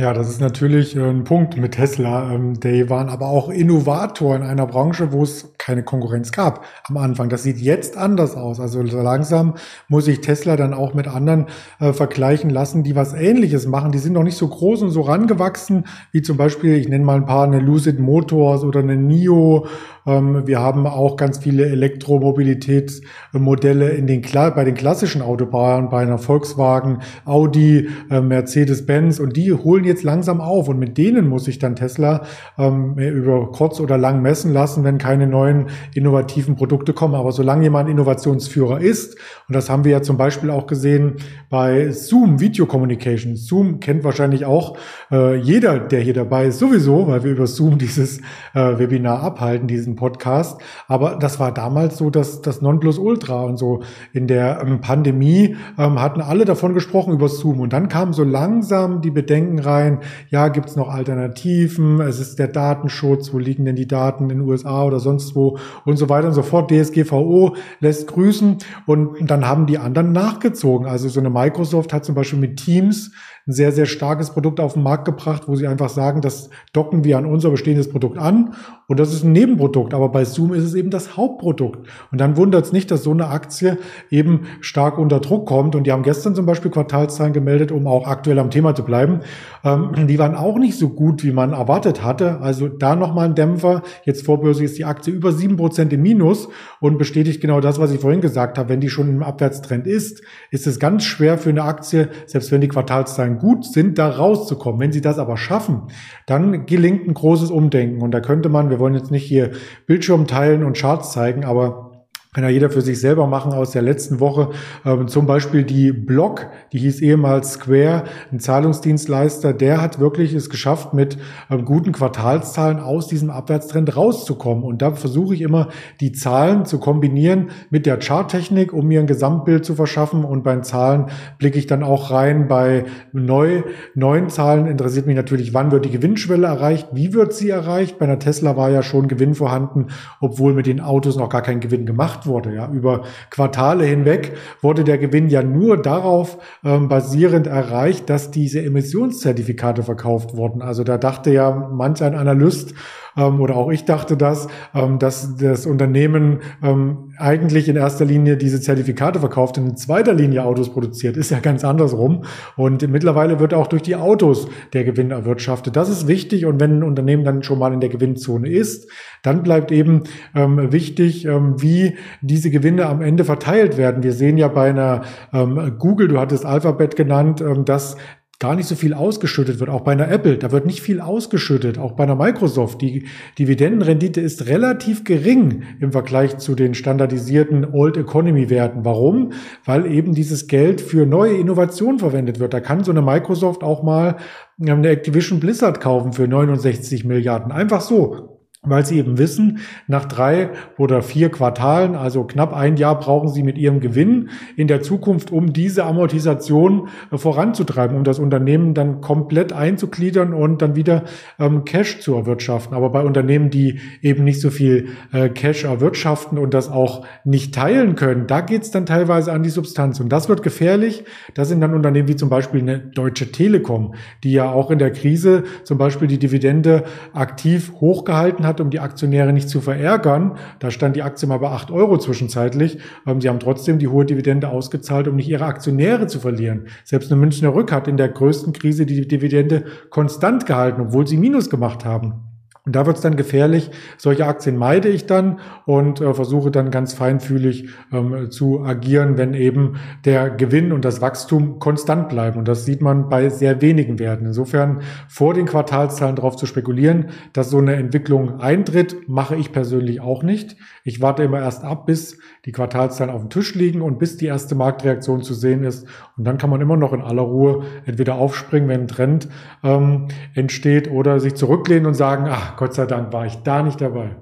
A: Ja, das ist natürlich äh, ein Punkt mit Tesla. Ähm, die waren aber auch Innovator in einer Branche, wo es keine Konkurrenz gab am Anfang. Das sieht jetzt anders aus. Also so langsam muss ich Tesla dann auch mit anderen äh, vergleichen lassen, die was Ähnliches machen. Die sind noch nicht so groß und so rangewachsen, wie zum Beispiel, ich nenne mal ein paar, eine Lucid Motors oder eine NIO wir haben auch ganz viele Elektromobilitätsmodelle in den, bei den klassischen Autobauern, bei einer Volkswagen, Audi, äh, Mercedes-Benz und die holen jetzt langsam auf und mit denen muss sich dann Tesla ähm, über kurz oder lang messen lassen, wenn keine neuen innovativen Produkte kommen. Aber solange jemand Innovationsführer ist, und das haben wir ja zum Beispiel auch gesehen bei Zoom Video Communication. Zoom kennt wahrscheinlich auch äh, jeder, der hier dabei ist, sowieso, weil wir über Zoom dieses äh, Webinar abhalten, diesen Podcast. Aber das war damals so das, das Nonplusultra und so. In der ähm, Pandemie ähm, hatten alle davon gesprochen über Zoom. Und dann kamen so langsam die Bedenken rein, ja, gibt's noch Alternativen? Es ist der Datenschutz, wo liegen denn die Daten in den USA oder sonst wo und so weiter und so fort. DSGVO lässt grüßen und dann haben die anderen nachgezogen. Also so eine Microsoft hat zum Beispiel mit Teams ein sehr, sehr starkes Produkt auf den Markt gebracht, wo sie einfach sagen, das docken wir an unser bestehendes Produkt an und das ist ein Nebenprodukt. Aber bei Zoom ist es eben das Hauptprodukt. Und dann wundert es nicht, dass so eine Aktie eben stark unter Druck kommt. Und die haben gestern zum Beispiel Quartalszahlen gemeldet, um auch aktuell am Thema zu bleiben. Ähm, die waren auch nicht so gut, wie man erwartet hatte. Also da nochmal ein Dämpfer. Jetzt vorbörslich ist die Aktie über sieben Prozent im Minus und bestätigt genau das, was ich vorhin gesagt habe. Wenn die schon im Abwärtstrend ist, ist es ganz schwer für eine Aktie, selbst wenn die Quartalszahlen gut sind, da rauszukommen. Wenn sie das aber schaffen, dann gelingt ein großes Umdenken. Und da könnte man, wir wollen jetzt nicht hier Bildschirm teilen und Charts zeigen, aber kann ja jeder für sich selber machen aus der letzten Woche. Ähm, zum Beispiel die Block, die hieß ehemals Square, ein Zahlungsdienstleister, der hat wirklich es geschafft, mit ähm, guten Quartalszahlen aus diesem Abwärtstrend rauszukommen. Und da versuche ich immer, die Zahlen zu kombinieren mit der Charttechnik, um mir ein Gesamtbild zu verschaffen. Und bei den Zahlen blicke ich dann auch rein. Bei neu, neuen Zahlen interessiert mich natürlich, wann wird die Gewinnschwelle erreicht, wie wird sie erreicht. Bei einer Tesla war ja schon Gewinn vorhanden, obwohl mit den Autos noch gar kein Gewinn gemacht gemacht wurde. Ja, über Quartale hinweg wurde der Gewinn ja nur darauf ähm, basierend erreicht, dass diese Emissionszertifikate verkauft wurden. Also da dachte ja manch ein Analyst, ähm, oder auch ich dachte das, ähm, dass das Unternehmen ähm, eigentlich in erster Linie diese Zertifikate verkauft und in zweiter Linie Autos produziert. Ist ja ganz andersrum. Und mittlerweile wird auch durch die Autos der Gewinn erwirtschaftet. Das ist wichtig. Und wenn ein Unternehmen dann schon mal in der Gewinnzone ist, dann bleibt eben ähm, wichtig, ähm, wie diese Gewinne am Ende verteilt werden. Wir sehen ja bei einer ähm, Google, du hattest Alphabet genannt, ähm, dass gar nicht so viel ausgeschüttet wird. Auch bei einer Apple, da wird nicht viel ausgeschüttet. Auch bei einer Microsoft, die Dividendenrendite ist relativ gering im Vergleich zu den standardisierten Old Economy Werten. Warum? Weil eben dieses Geld für neue Innovationen verwendet wird. Da kann so eine Microsoft auch mal eine Activision Blizzard kaufen für 69 Milliarden. Einfach so. Weil sie eben wissen, nach drei oder vier Quartalen, also knapp ein Jahr, brauchen sie mit ihrem Gewinn in der Zukunft, um diese Amortisation äh, voranzutreiben, um das Unternehmen dann komplett einzugliedern und dann wieder ähm, Cash zu erwirtschaften. Aber bei Unternehmen, die eben nicht so viel äh, Cash erwirtschaften und das auch nicht teilen können, da geht's dann teilweise an die Substanz. Und das wird gefährlich. Das sind dann Unternehmen wie zum Beispiel eine Deutsche Telekom, die ja auch in der Krise zum Beispiel die Dividende aktiv hochgehalten hat hat, um die Aktionäre nicht zu verärgern. Da stand die Aktie mal bei 8 Euro zwischenzeitlich. Ähm, sie haben trotzdem die hohe Dividende ausgezahlt, um nicht ihre Aktionäre zu verlieren. Selbst eine Münchner Rück hat in der größten Krise die Dividende konstant gehalten, obwohl sie Minus gemacht haben. Und da wird es dann gefährlich. Solche Aktien meide ich dann und äh, versuche dann ganz feinfühlig ähm, zu agieren, wenn eben der Gewinn und das Wachstum konstant bleiben. Und das sieht man bei sehr wenigen Werten. Insofern vor den Quartalszahlen darauf zu spekulieren, dass so eine Entwicklung eintritt, mache ich persönlich auch nicht. Ich warte immer erst ab, bis die Quartalszahlen auf dem Tisch liegen und bis die erste Marktreaktion zu sehen ist. Und dann kann man immer noch in aller Ruhe entweder aufspringen, wenn ein Trend ähm, entsteht, oder sich zurücklehnen und sagen, ach, Gott sei Dank war ich da nicht dabei.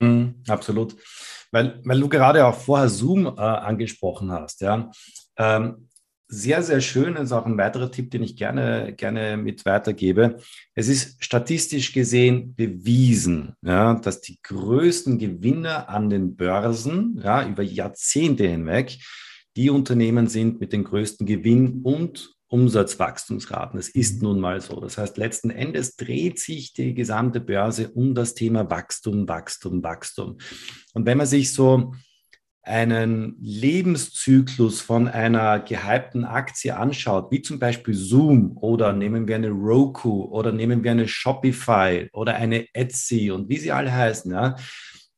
B: Mm, absolut. Weil, weil du gerade auch vorher Zoom äh, angesprochen hast, ja. Ähm, sehr, sehr schön, ist auch ein weiterer Tipp, den ich gerne, gerne mit weitergebe. Es ist statistisch gesehen bewiesen, ja, dass die größten Gewinner an den Börsen ja, über Jahrzehnte hinweg die Unternehmen sind mit den größten Gewinn- und Umsatzwachstumsraten. Es ist mhm. nun mal so. Das heißt, letzten Endes dreht sich die gesamte Börse um das Thema Wachstum, Wachstum, Wachstum. Und wenn man sich so einen Lebenszyklus von einer gehypten Aktie anschaut, wie zum Beispiel Zoom oder nehmen wir eine Roku oder nehmen wir eine Shopify oder eine Etsy und wie sie alle heißen, ja,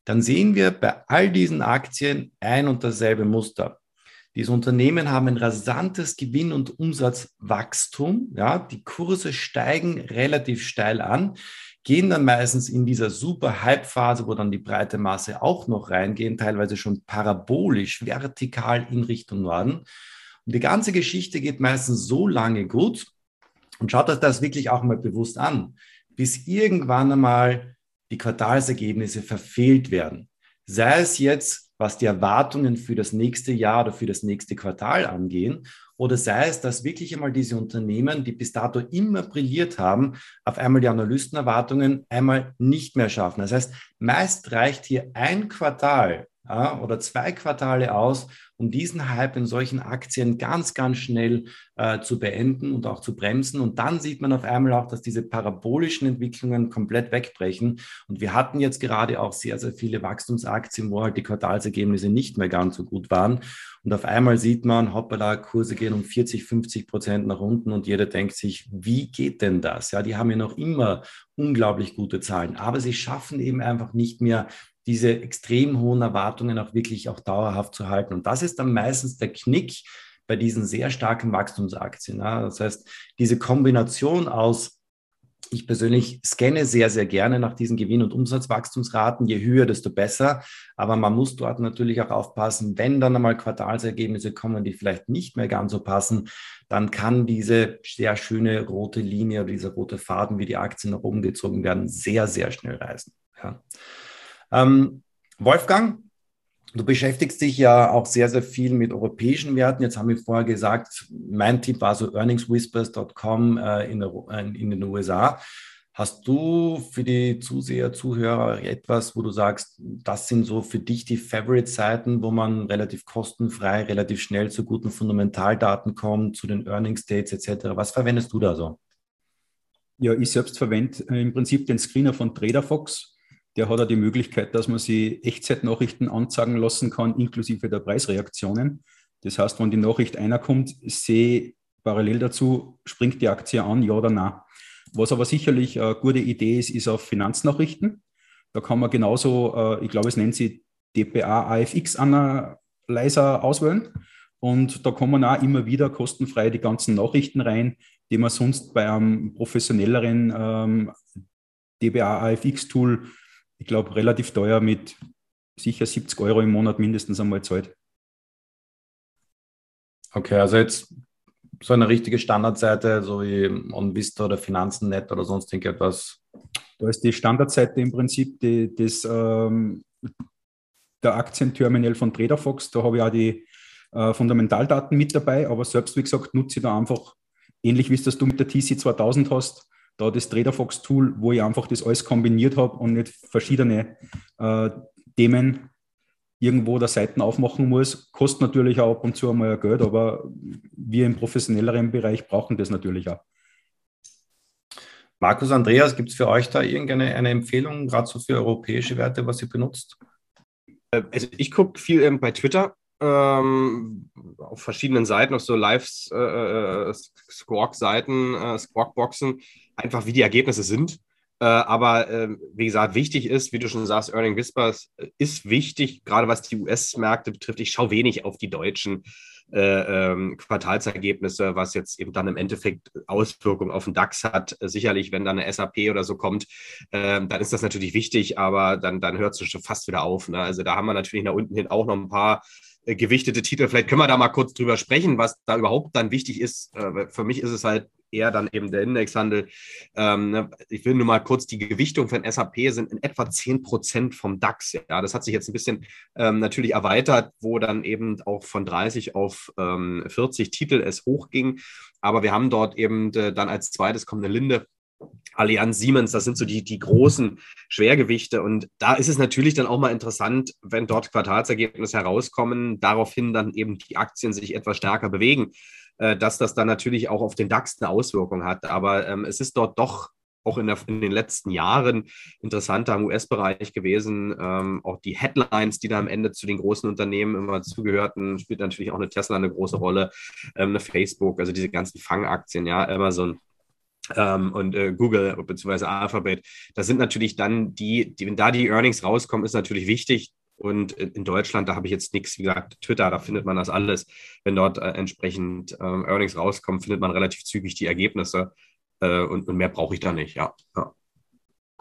B: dann sehen wir bei all diesen Aktien ein und dasselbe Muster. Diese Unternehmen haben ein rasantes Gewinn- und Umsatzwachstum. Ja, die Kurse steigen relativ steil an gehen dann meistens in dieser super Hype-Phase, wo dann die breite Masse auch noch reingehen, teilweise schon parabolisch, vertikal in Richtung Norden. Und die ganze Geschichte geht meistens so lange gut und schaut euch das wirklich auch mal bewusst an, bis irgendwann einmal die Quartalsergebnisse verfehlt werden. Sei es jetzt was die Erwartungen für das nächste Jahr oder für das nächste Quartal angehen oder sei es, dass wirklich einmal diese Unternehmen, die bis dato immer brilliert haben, auf einmal die Analystenerwartungen einmal nicht mehr schaffen. Das heißt, meist reicht hier ein Quartal ja, oder zwei Quartale aus, um diesen Hype in solchen Aktien ganz, ganz schnell äh, zu beenden und auch zu bremsen. Und dann sieht man auf einmal auch, dass diese parabolischen Entwicklungen komplett wegbrechen. Und wir hatten jetzt gerade auch sehr, sehr viele Wachstumsaktien, wo halt die Quartalsergebnisse nicht mehr ganz so gut waren. Und auf einmal sieht man, hoppala, Kurse gehen um 40, 50 Prozent nach unten und jeder denkt sich, wie geht denn das? Ja, die haben ja noch immer unglaublich gute Zahlen, aber sie schaffen eben einfach nicht mehr diese extrem hohen Erwartungen auch wirklich auch dauerhaft zu halten. Und das ist dann meistens der Knick bei diesen sehr starken Wachstumsaktien. Das heißt, diese Kombination aus ich persönlich scanne sehr, sehr gerne nach diesen Gewinn- und Umsatzwachstumsraten. Je höher, desto besser. Aber man muss dort natürlich auch aufpassen, wenn dann einmal Quartalsergebnisse kommen, die vielleicht nicht mehr ganz so passen, dann kann diese sehr schöne rote Linie oder dieser rote Faden, wie die Aktien nach oben gezogen werden, sehr, sehr schnell reisen. Ja. Ähm, Wolfgang, du beschäftigst dich ja auch sehr, sehr viel mit europäischen Werten. Jetzt haben wir vorher gesagt, mein Tipp war so earningswhispers.com äh, in, in den USA. Hast du für die Zuseher, Zuhörer etwas, wo du sagst, das sind so für dich die Favorite-Seiten, wo man relativ kostenfrei, relativ schnell zu guten Fundamentaldaten kommt, zu den Earnings Dates etc.? Was verwendest du da so?
D: Ja, ich selbst verwende äh, im Prinzip den Screener von TraderFox der hat auch die Möglichkeit, dass man sie Echtzeitnachrichten anzeigen lassen kann, inklusive der Preisreaktionen. Das heißt, wenn die Nachricht einer kommt, sehe parallel dazu, springt die Aktie an, ja oder nein. Was aber sicherlich eine gute Idee ist, ist auf Finanznachrichten. Da kann man genauso, äh, ich glaube, es nennt sie DPA AFX Analyzer auswählen. Und da kommen auch immer wieder kostenfrei die ganzen Nachrichten rein, die man sonst bei einem professionelleren ähm, DBA AFX Tool ich glaube, relativ teuer mit sicher 70 Euro im Monat mindestens einmal zahlt.
B: Okay, also jetzt so eine richtige Standardseite, so wie OnVista oder Finanzen.net oder sonst irgendetwas,
D: Da ist die Standardseite im Prinzip die, das, ähm, der Aktienterminal von TraderFox. Da habe ich auch die äh, Fundamentaldaten mit dabei, aber selbst, wie gesagt, nutze ich da einfach, ähnlich wie es das du mit der TC 2000 hast, da das TraderFox-Tool, wo ich einfach das alles kombiniert habe und nicht verschiedene äh, Themen irgendwo der Seiten aufmachen muss. Kostet natürlich auch ab und zu einmal Geld, aber wir im professionelleren Bereich brauchen das natürlich auch.
B: Markus Andreas, gibt es für euch da irgendeine eine Empfehlung, gerade so für europäische Werte, was ihr benutzt?
C: Äh, also ich gucke viel ähm, bei Twitter ähm, auf verschiedenen Seiten, auf so Live-Squawk-Seiten, äh, äh, Squawk-Boxen, einfach wie die Ergebnisse sind. Äh, aber äh, wie gesagt, wichtig ist, wie du schon sagst, Earning Whispers ist wichtig, gerade was die US-Märkte betrifft. Ich schaue wenig auf die deutschen äh, ähm, Quartalsergebnisse, was jetzt eben dann im Endeffekt Auswirkungen auf den DAX hat. Äh, sicherlich, wenn dann eine SAP oder so kommt, äh, dann ist das natürlich wichtig, aber dann, dann hört es schon fast wieder auf. Ne? Also da haben wir natürlich nach unten hin auch noch ein paar äh, gewichtete Titel. Vielleicht können wir da mal kurz drüber sprechen, was da überhaupt dann wichtig ist. Äh, für mich ist es halt eher dann eben der Indexhandel. Ähm, ne, ich will nur mal kurz, die Gewichtung von SAP sind in etwa 10 Prozent vom DAX. Ja, das hat sich jetzt ein bisschen ähm, natürlich erweitert, wo dann eben auch von 30 auf ähm, 40 Titel es hochging. Aber wir haben dort eben äh, dann als zweites kommt eine Linde Allianz Siemens, das sind so die, die großen Schwergewichte. Und da ist es natürlich dann auch mal interessant, wenn dort Quartalsergebnisse herauskommen, daraufhin dann eben die Aktien sich etwas stärker bewegen. Äh, dass das dann natürlich auch auf den DAX eine Auswirkung hat. Aber ähm, es ist dort doch auch in, der, in, den letzten Jahren interessanter im US-Bereich gewesen. Ähm, auch die Headlines, die da am Ende zu den großen Unternehmen immer zugehörten, spielt natürlich auch eine Tesla eine große Rolle, ähm, eine Facebook, also diese ganzen Fangaktien, ja, Amazon. Ähm, und äh, Google bzw. Alphabet, das sind natürlich dann die, die, wenn da die Earnings rauskommen, ist natürlich wichtig, und in Deutschland, da habe ich jetzt nichts, wie gesagt, Twitter, da findet man das alles. Wenn dort äh, entsprechend ähm, Earnings rauskommen, findet man relativ zügig die Ergebnisse. Äh, und, und, mehr brauche ich da nicht, ja. ja.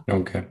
A: Okay.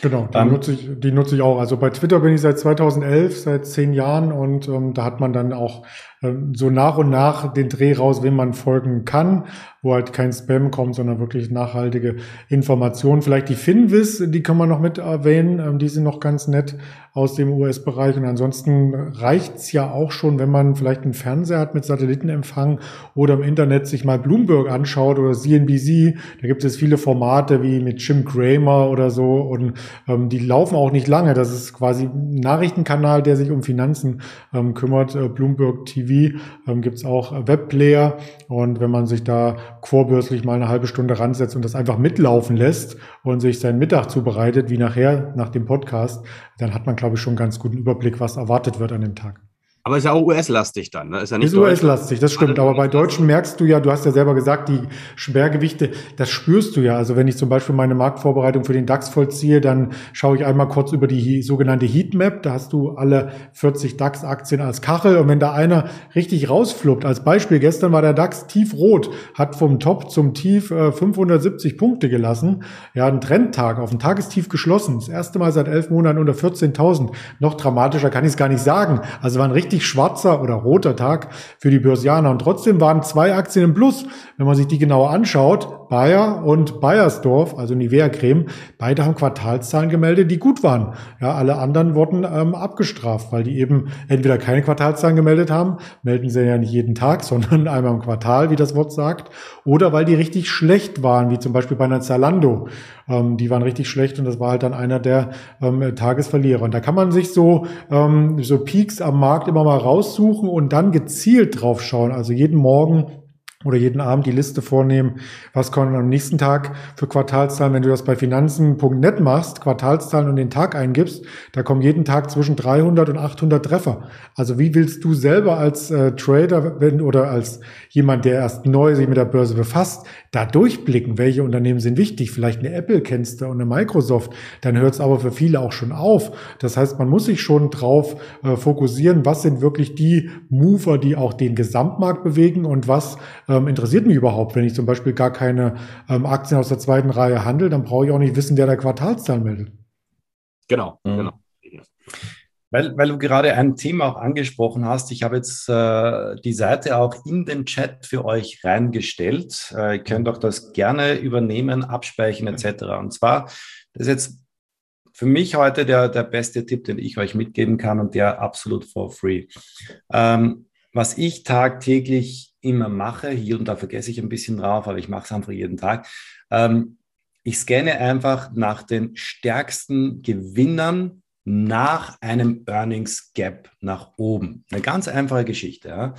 A: Genau, die, um, nutze ich, die nutze ich auch. Also bei Twitter bin ich seit 2011, seit zehn Jahren und ähm, da hat man dann auch ähm, so nach und nach den Dreh raus, wem man folgen kann, wo halt kein Spam kommt, sondern wirklich nachhaltige Informationen. Vielleicht die Finvis, die kann man noch mit erwähnen, ähm, die sind noch ganz nett aus dem US-Bereich. Und ansonsten reicht's ja auch schon, wenn man vielleicht einen Fernseher hat mit Satellitenempfang oder im Internet sich mal Bloomberg anschaut oder CNBC. Da gibt es viele Formate wie mit Jim Cramer oder so und ähm, die laufen auch nicht lange. Das ist quasi ein Nachrichtenkanal, der sich um Finanzen ähm, kümmert. Äh, Bloomberg TV ähm, gibt auch Webplayer und wenn man sich da vorbürstlich mal eine halbe Stunde ransetzt und das einfach mitlaufen lässt und sich seinen Mittag zubereitet, wie nachher nach dem Podcast, dann hat man, glaube ich, schon einen ganz guten Überblick, was erwartet wird an dem Tag.
C: Aber ist ja auch US-lastig dann, ne?
A: Ist ja nicht Ist US-lastig, das stimmt. Aber bei Deutschen merkst du ja, du hast ja selber gesagt, die Schwergewichte, das spürst du ja. Also wenn ich zum Beispiel meine Marktvorbereitung für den DAX vollziehe, dann schaue ich einmal kurz über die sogenannte Heatmap. Da hast du alle 40 DAX-Aktien als Kachel. Und wenn da einer richtig rausfluppt, als Beispiel, gestern war der DAX tiefrot, hat vom Top zum Tief äh, 570 Punkte gelassen. Ja, ein Trendtag auf ein Tagestief geschlossen. Das erste Mal seit elf Monaten unter 14.000. Noch dramatischer kann ich es gar nicht sagen. Also war ein richtig richtig schwarzer oder roter Tag für die Börsianer. Und trotzdem waren zwei Aktien im Plus. Wenn man sich die genauer anschaut, Bayer und Bayersdorf, also Nivea Creme, beide haben Quartalszahlen gemeldet, die gut waren. Ja, alle anderen wurden ähm, abgestraft, weil die eben entweder keine Quartalszahlen gemeldet haben, melden sie ja nicht jeden Tag, sondern einmal im Quartal, wie das Wort sagt, oder weil die richtig schlecht waren, wie zum Beispiel bei einer Zalando. Ähm, die waren richtig schlecht und das war halt dann einer der ähm, Tagesverlierer. Und da kann man sich so, ähm, so Peaks am Markt immer mal raussuchen und dann gezielt drauf schauen. Also jeden Morgen oder jeden Abend die Liste vornehmen, was kommt am nächsten Tag für Quartalszahlen. Wenn du das bei finanzen.net machst, Quartalszahlen und den Tag eingibst, da kommen jeden Tag zwischen 300 und 800 Treffer. Also wie willst du selber als äh, Trader wenn, oder als jemand, der erst neu sich mit der Börse befasst, da durchblicken, welche Unternehmen sind wichtig? Vielleicht eine Apple kennst du und eine Microsoft, dann hört es aber für viele auch schon auf. Das heißt, man muss sich schon drauf äh, fokussieren, was sind wirklich die Mover, die auch den Gesamtmarkt bewegen und was ähm, interessiert mich überhaupt. Wenn ich zum Beispiel gar keine ähm, Aktien aus der zweiten Reihe handle, dann brauche ich auch nicht wissen, wer der Quartalszahlen meldet.
B: Genau, mhm. genau. Weil, weil du gerade ein Thema auch angesprochen hast, ich habe jetzt äh, die Seite auch in den Chat für euch reingestellt. Äh, ihr könnt auch das gerne übernehmen, abspeichern etc. Und zwar, das ist jetzt für mich heute der, der beste Tipp, den ich euch mitgeben kann und der absolut for free. Ähm, was ich tagtäglich immer mache, hier und da vergesse ich ein bisschen drauf, aber ich mache es einfach jeden Tag. Ähm, ich scanne einfach nach den stärksten Gewinnern nach einem Earnings Gap nach oben. Eine ganz einfache Geschichte. Ja.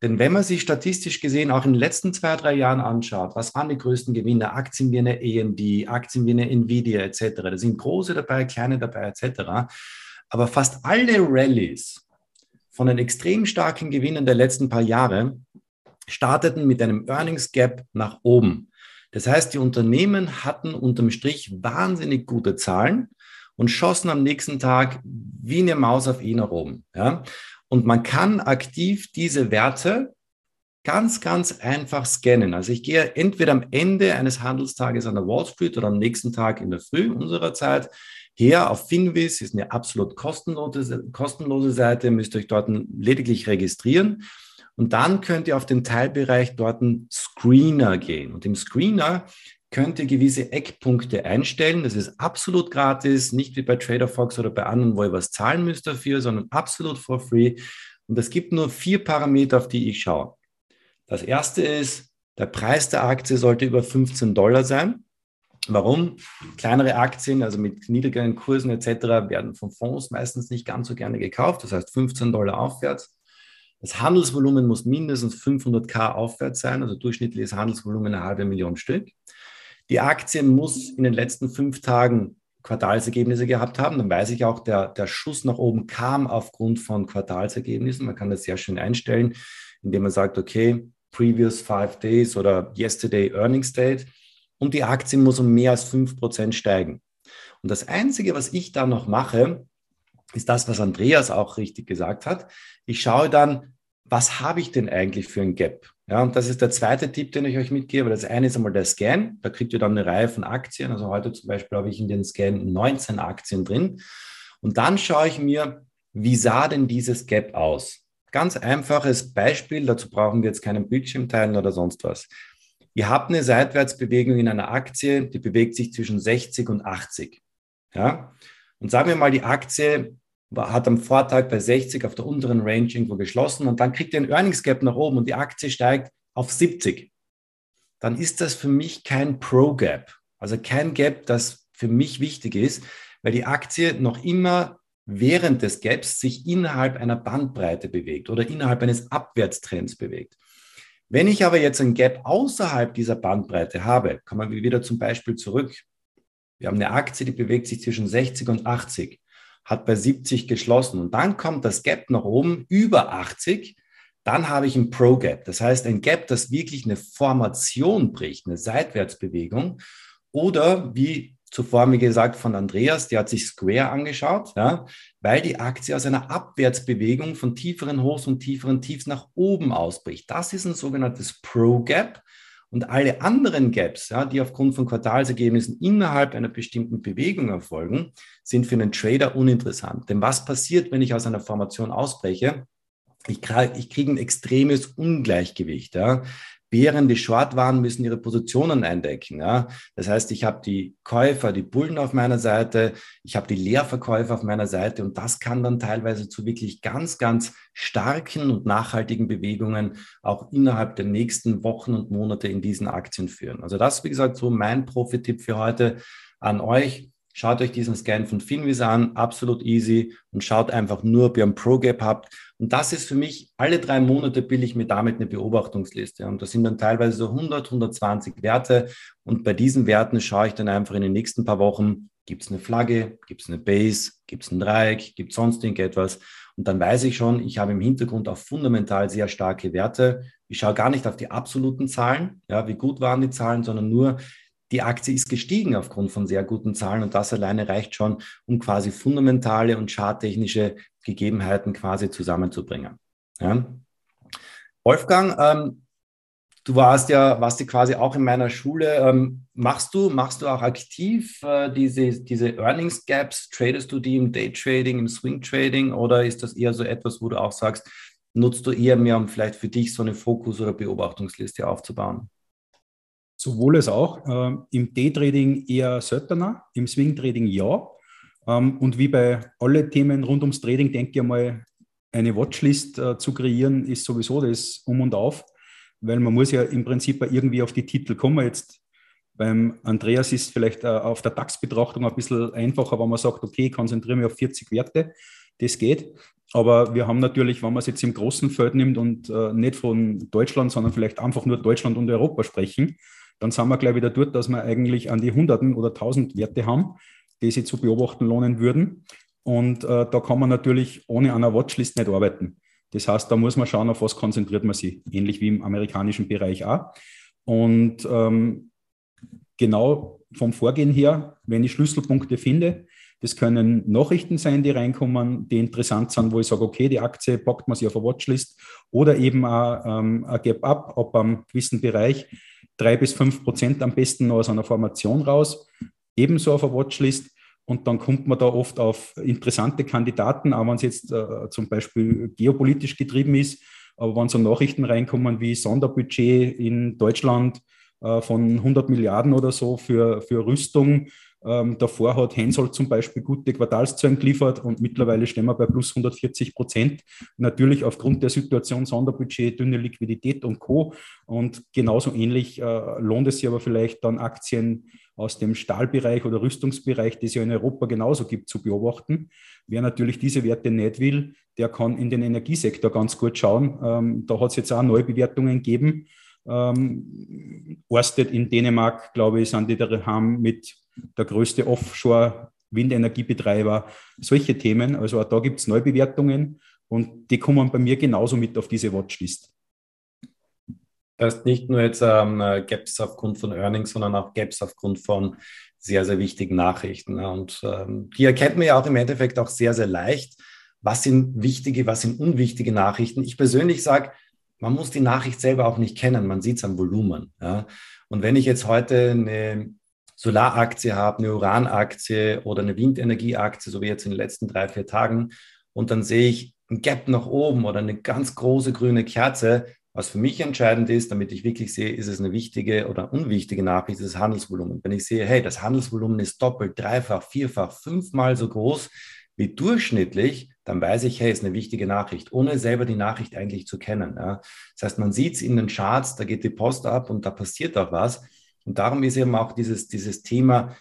B: Denn wenn man sich statistisch gesehen auch in den letzten zwei, drei Jahren anschaut, was waren die größten Gewinner? Aktien wie eine AMD, Aktien wie eine Nvidia etc. Da sind große dabei, kleine dabei etc. Aber fast alle Rallyes von den extrem starken Gewinnern der letzten paar Jahre starteten mit einem Earnings Gap nach oben. Das heißt, die Unternehmen hatten unterm Strich wahnsinnig gute Zahlen und schossen am nächsten Tag wie eine Maus auf ihn oben. Ja? Und man kann aktiv diese Werte ganz, ganz einfach scannen. Also ich gehe entweder am Ende eines Handelstages an der Wall Street oder am nächsten Tag in der Früh unserer Zeit her auf Finvis, ist eine absolut kostenlose, kostenlose Seite, müsst ihr euch dort lediglich registrieren. Und dann könnt ihr auf den Teilbereich dort einen Screener gehen. Und im Screener könnt ihr gewisse Eckpunkte einstellen. Das ist absolut gratis, nicht wie bei TraderFox oder bei anderen, wo ihr was zahlen müsst dafür, sondern absolut for free. Und es gibt nur vier Parameter, auf die ich schaue. Das erste ist, der Preis der Aktie sollte über 15 Dollar sein. Warum? Kleinere Aktien, also mit niedrigeren Kursen etc., werden von Fonds meistens nicht ganz so gerne gekauft. Das heißt 15 Dollar aufwärts. Das Handelsvolumen muss mindestens 500k aufwärts sein, also durchschnittliches Handelsvolumen eine halbe Million Stück. Die Aktie muss in den letzten fünf Tagen Quartalsergebnisse gehabt haben. Dann weiß ich auch, der, der Schuss nach oben kam aufgrund von Quartalsergebnissen. Man kann das sehr schön einstellen, indem man sagt, okay, previous five days oder yesterday earnings date. Und die Aktie muss um mehr als fünf Prozent steigen. Und das Einzige, was ich da noch mache, ist das, was Andreas auch richtig gesagt hat. Ich schaue dann, was habe ich denn eigentlich für ein Gap? Ja, und das ist der zweite Tipp, den ich euch mitgebe. Das eine ist einmal der Scan. Da kriegt ihr dann eine Reihe von Aktien. Also heute zum Beispiel habe ich in den Scan 19 Aktien drin. Und dann schaue ich mir, wie sah denn dieses Gap aus? Ganz einfaches Beispiel. Dazu brauchen wir jetzt keinen Bildschirm teilen oder sonst was. Ihr habt eine Seitwärtsbewegung in einer Aktie, die bewegt sich zwischen 60 und 80. Ja? Und sagen wir mal, die Aktie hat am Vortag bei 60 auf der unteren Range irgendwo geschlossen und dann kriegt ihr ein Earnings Gap nach oben und die Aktie steigt auf 70. Dann ist das für mich kein Pro Gap, also kein Gap, das für mich wichtig ist, weil die Aktie noch immer während des Gaps sich innerhalb einer Bandbreite bewegt oder innerhalb eines Abwärtstrends bewegt. Wenn ich aber jetzt ein Gap außerhalb dieser Bandbreite habe, kommen wir wieder zum Beispiel zurück. Wir haben eine Aktie, die bewegt sich zwischen 60 und 80 hat bei 70 geschlossen und dann kommt das Gap nach oben über 80, dann habe ich ein Pro Gap. Das heißt, ein Gap, das wirklich eine Formation bricht, eine Seitwärtsbewegung. Oder wie zuvor mir gesagt von Andreas, der hat sich Square angeschaut, ja, weil die Aktie aus einer Abwärtsbewegung von tieferen Hochs und tieferen Tiefs nach oben ausbricht. Das ist ein sogenanntes Pro Gap. Und alle anderen Gaps, ja, die aufgrund von Quartalsergebnissen innerhalb einer bestimmten Bewegung erfolgen, sind für einen Trader uninteressant. Denn was passiert, wenn ich aus einer Formation ausbreche? Ich, kriege, ich kriege ein extremes Ungleichgewicht. Ja. Bären, die short waren, müssen ihre Positionen eindecken. Ja? Das heißt, ich habe die Käufer, die Bullen auf meiner Seite, ich habe die Leerverkäufer auf meiner Seite und das kann dann teilweise zu wirklich ganz, ganz starken und nachhaltigen Bewegungen auch innerhalb der nächsten Wochen und Monate in diesen Aktien führen. Also das, wie gesagt, so mein Profi-Tipp für heute an euch. Schaut euch diesen Scan von Finvis an, absolut easy und schaut einfach nur, ob ihr ein Pro Gap habt. Und das ist für mich, alle drei Monate bilde ich mir damit eine Beobachtungsliste. Und das sind dann teilweise so 100, 120 Werte. Und bei diesen Werten schaue ich dann einfach in den nächsten paar Wochen, gibt es eine Flagge, gibt es eine Base, gibt es ein Dreieck, gibt es sonst irgendetwas. Und dann weiß ich schon, ich habe im Hintergrund auch fundamental sehr starke Werte. Ich schaue gar nicht auf die absoluten Zahlen, ja, wie gut waren die Zahlen, sondern nur, die Aktie ist gestiegen aufgrund von sehr guten Zahlen und das alleine reicht schon, um quasi fundamentale und charttechnische Gegebenheiten quasi zusammenzubringen. Ja. Wolfgang, ähm, Du warst ja, warst ja quasi auch in meiner Schule. Ähm, machst du, machst du auch aktiv äh, diese, diese Earnings Gaps? Tradest du die im Daytrading, im Swing Trading oder ist das eher so etwas, wo du auch sagst, nutzt du eher mehr, um vielleicht für dich so eine Fokus- oder Beobachtungsliste aufzubauen?
D: Sowohl als auch. Äh, Im Daytrading eher seltener, im Swing Trading ja. Ähm, und wie bei allen Themen rund ums Trading, denke ich mal, eine Watchlist äh, zu kreieren, ist sowieso das Um und Auf weil man muss ja im Prinzip irgendwie auf die Titel kommen. Jetzt beim Andreas ist vielleicht äh, auf der DAX-Betrachtung ein bisschen einfacher, wenn man sagt, okay, konzentriere mich auf 40 Werte, das geht. Aber wir haben natürlich, wenn man es jetzt im großen Feld nimmt und äh, nicht von Deutschland, sondern vielleicht einfach nur Deutschland und Europa sprechen, dann sind wir gleich wieder dort, dass wir eigentlich an die Hunderten oder tausend Werte haben, die sich zu beobachten lohnen würden. Und äh, da kann man natürlich ohne einer Watchlist nicht arbeiten. Das heißt, da muss man schauen, auf was konzentriert man sich, ähnlich wie im amerikanischen Bereich auch. Und ähm, genau vom Vorgehen her, wenn ich Schlüsselpunkte finde, das können Nachrichten sein, die reinkommen, die interessant sind, wo ich sage, okay, die Aktie packt man sich auf eine Watchlist oder eben auch, ähm, ein Gap-Up, ob am gewissen Bereich drei bis fünf Prozent am besten noch aus einer Formation raus, ebenso auf eine Watchlist. Und dann kommt man da oft auf interessante Kandidaten, auch wenn es jetzt äh, zum Beispiel geopolitisch getrieben ist. Aber wenn so Nachrichten reinkommen wie Sonderbudget in Deutschland äh, von 100 Milliarden oder so für, für Rüstung, ähm, davor hat Hensoldt zum Beispiel gute Quartalszahlen geliefert und mittlerweile stehen wir bei plus 140 Prozent. Natürlich aufgrund der Situation Sonderbudget, dünne Liquidität und Co. Und genauso ähnlich äh, lohnt es sich aber vielleicht dann Aktien aus dem Stahlbereich oder Rüstungsbereich, die es ja in Europa genauso gibt, zu beobachten. Wer natürlich diese Werte nicht will, der kann in den Energiesektor ganz gut schauen. Ähm, da hat es jetzt auch Neubewertungen gegeben. Ähm, Orsted in Dänemark, glaube ich, sind die daheim mit der größte Offshore-Windenergiebetreiber. Solche Themen. Also auch da gibt es Neubewertungen und die kommen bei mir genauso mit auf diese Watchlist.
B: Das heißt nicht nur jetzt ähm, Gaps aufgrund von Earnings, sondern auch Gaps aufgrund von sehr, sehr wichtigen Nachrichten. Und ähm, die erkennt man ja auch im Endeffekt auch sehr, sehr leicht. Was sind wichtige, was sind unwichtige Nachrichten? Ich persönlich sage, man muss die Nachricht selber auch nicht kennen, man sieht es am Volumen. Ja? Und wenn ich jetzt heute eine Solaraktie habe, eine Uranaktie oder eine Windenergieaktie, so wie jetzt in den letzten drei, vier Tagen, und dann sehe ich ein Gap nach oben oder eine ganz große grüne Kerze, was für mich entscheidend ist, damit ich wirklich sehe, ist es eine wichtige oder unwichtige Nachricht, ist das Handelsvolumen. Wenn ich sehe, hey, das Handelsvolumen ist doppelt, dreifach, vierfach, fünfmal so groß wie durchschnittlich, dann weiß ich, hey, ist eine wichtige Nachricht, ohne selber die Nachricht eigentlich zu kennen. Ja. Das heißt, man sieht es in den Charts, da geht die Post ab und da passiert auch was. Und darum ist eben auch dieses, dieses Thema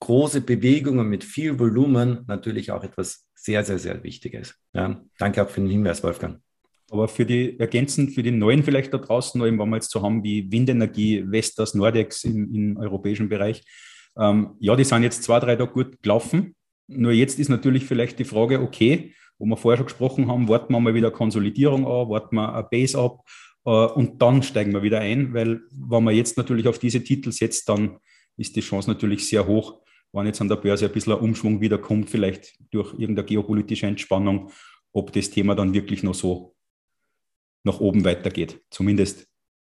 B: große Bewegungen mit viel Volumen natürlich auch etwas sehr, sehr, sehr Wichtiges. Ja. Danke auch für den Hinweis, Wolfgang.
D: Aber für die ergänzend für die Neuen vielleicht da draußen, wenn wir jetzt so haben wie Windenergie, Vestas, Nordex im, im europäischen Bereich, ähm, ja, die sind jetzt zwei, drei Tage gut gelaufen. Nur jetzt ist natürlich vielleicht die Frage, okay, wo wir vorher schon gesprochen haben, warten wir mal wieder Konsolidierung an, warten wir ein Base ab und dann steigen wir wieder ein, weil wenn man jetzt natürlich auf diese Titel setzt, dann ist die Chance natürlich sehr hoch, wenn jetzt an der Börse ein bisschen ein Umschwung wiederkommt, vielleicht durch irgendeine geopolitische Entspannung, ob das Thema dann wirklich noch so nach oben weitergeht. Zumindest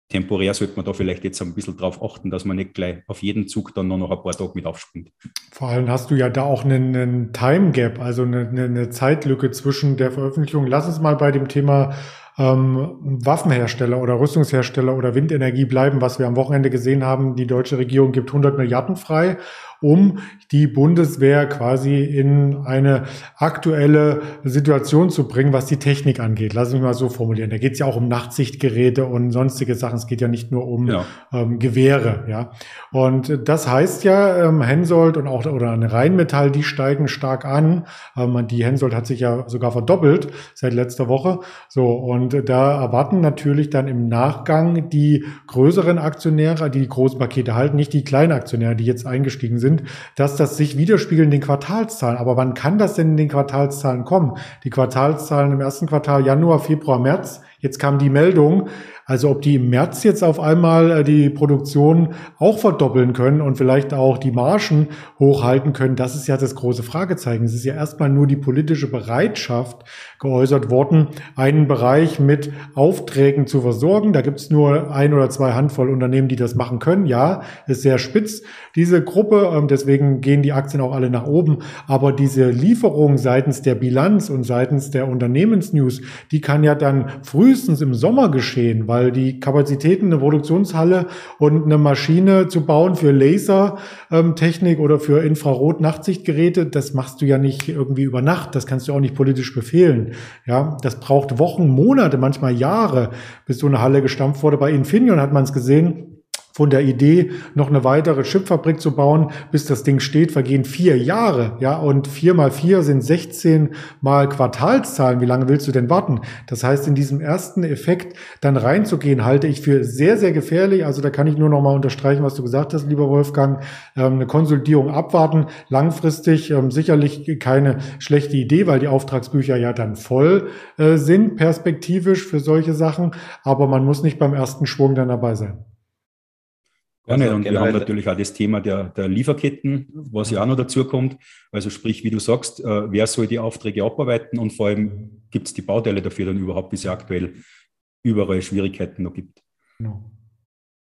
D: temporär sollte man da vielleicht jetzt ein bisschen drauf achten, dass man nicht gleich auf jeden Zug dann noch ein paar Tage mit aufspringt.
A: Vor allem hast du ja da auch einen, einen Time Gap, also eine, eine Zeitlücke zwischen der Veröffentlichung. Lass uns mal bei dem Thema ähm, Waffenhersteller oder Rüstungshersteller oder Windenergie bleiben, was wir am Wochenende gesehen haben. Die deutsche Regierung gibt 100 Milliarden frei um die Bundeswehr quasi in eine aktuelle Situation zu bringen, was die Technik angeht. Lass mich mal so formulieren. Da geht es ja auch um Nachtsichtgeräte und sonstige Sachen. Es geht ja nicht nur um ja. ähm, Gewehre. Ja, und das heißt ja, ähm, Hensoldt und auch oder eine Rheinmetall, die steigen stark an. Ähm, die Hensoldt hat sich ja sogar verdoppelt seit letzter Woche. So und da erwarten natürlich dann im Nachgang die größeren Aktionäre, die die großen Pakete halten, nicht die kleinen Aktionäre, die jetzt eingestiegen sind sind, dass das sich widerspiegelt in den Quartalszahlen. Aber wann kann das denn in den Quartalszahlen kommen? Die Quartalszahlen im ersten Quartal Januar, Februar, März Jetzt kam die Meldung, also ob die im März jetzt auf einmal äh, die Produktion auch verdoppeln können und vielleicht auch die Margen hochhalten können, das ist ja das große Fragezeichen. Es ist ja erstmal nur die politische Bereitschaft geäußert worden, einen Bereich mit Aufträgen zu versorgen. Da gibt es nur ein oder zwei Handvoll Unternehmen, die das machen können. Ja, ist sehr spitz, diese Gruppe. Ähm, deswegen gehen die Aktien auch alle nach oben. Aber diese Lieferung seitens der Bilanz und seitens der Unternehmensnews, die kann ja dann frühestens im Sommer geschehen, weil die Kapazitäten, eine Produktionshalle und eine Maschine zu bauen für Lasertechnik oder für Infrarot-Nachtsichtgeräte, das machst du ja nicht irgendwie über Nacht. Das kannst du auch nicht politisch befehlen. Ja, das braucht Wochen, Monate, manchmal Jahre, bis so eine Halle gestampft wurde. Bei Infineon hat man es gesehen von der Idee, noch eine weitere Chipfabrik zu bauen, bis das Ding steht, vergehen vier Jahre. Ja, und vier mal vier sind 16 mal Quartalszahlen. Wie lange willst du denn warten? Das heißt, in diesem ersten Effekt dann reinzugehen, halte ich für sehr, sehr gefährlich. Also da kann ich nur noch mal unterstreichen, was du gesagt hast, lieber Wolfgang. Ähm, eine Konsolidierung abwarten. Langfristig ähm, sicherlich keine schlechte Idee, weil die Auftragsbücher ja dann voll äh, sind, perspektivisch für solche Sachen. Aber man muss nicht beim ersten Schwung dann dabei sein.
D: Ja, also und wir haben natürlich auch das Thema der, der Lieferketten, was ja auch noch dazu kommt. Also sprich, wie du sagst, äh, wer soll die Aufträge abarbeiten und vor allem gibt es die Bauteile dafür dann überhaupt, wie es aktuell überall Schwierigkeiten noch gibt. Genau.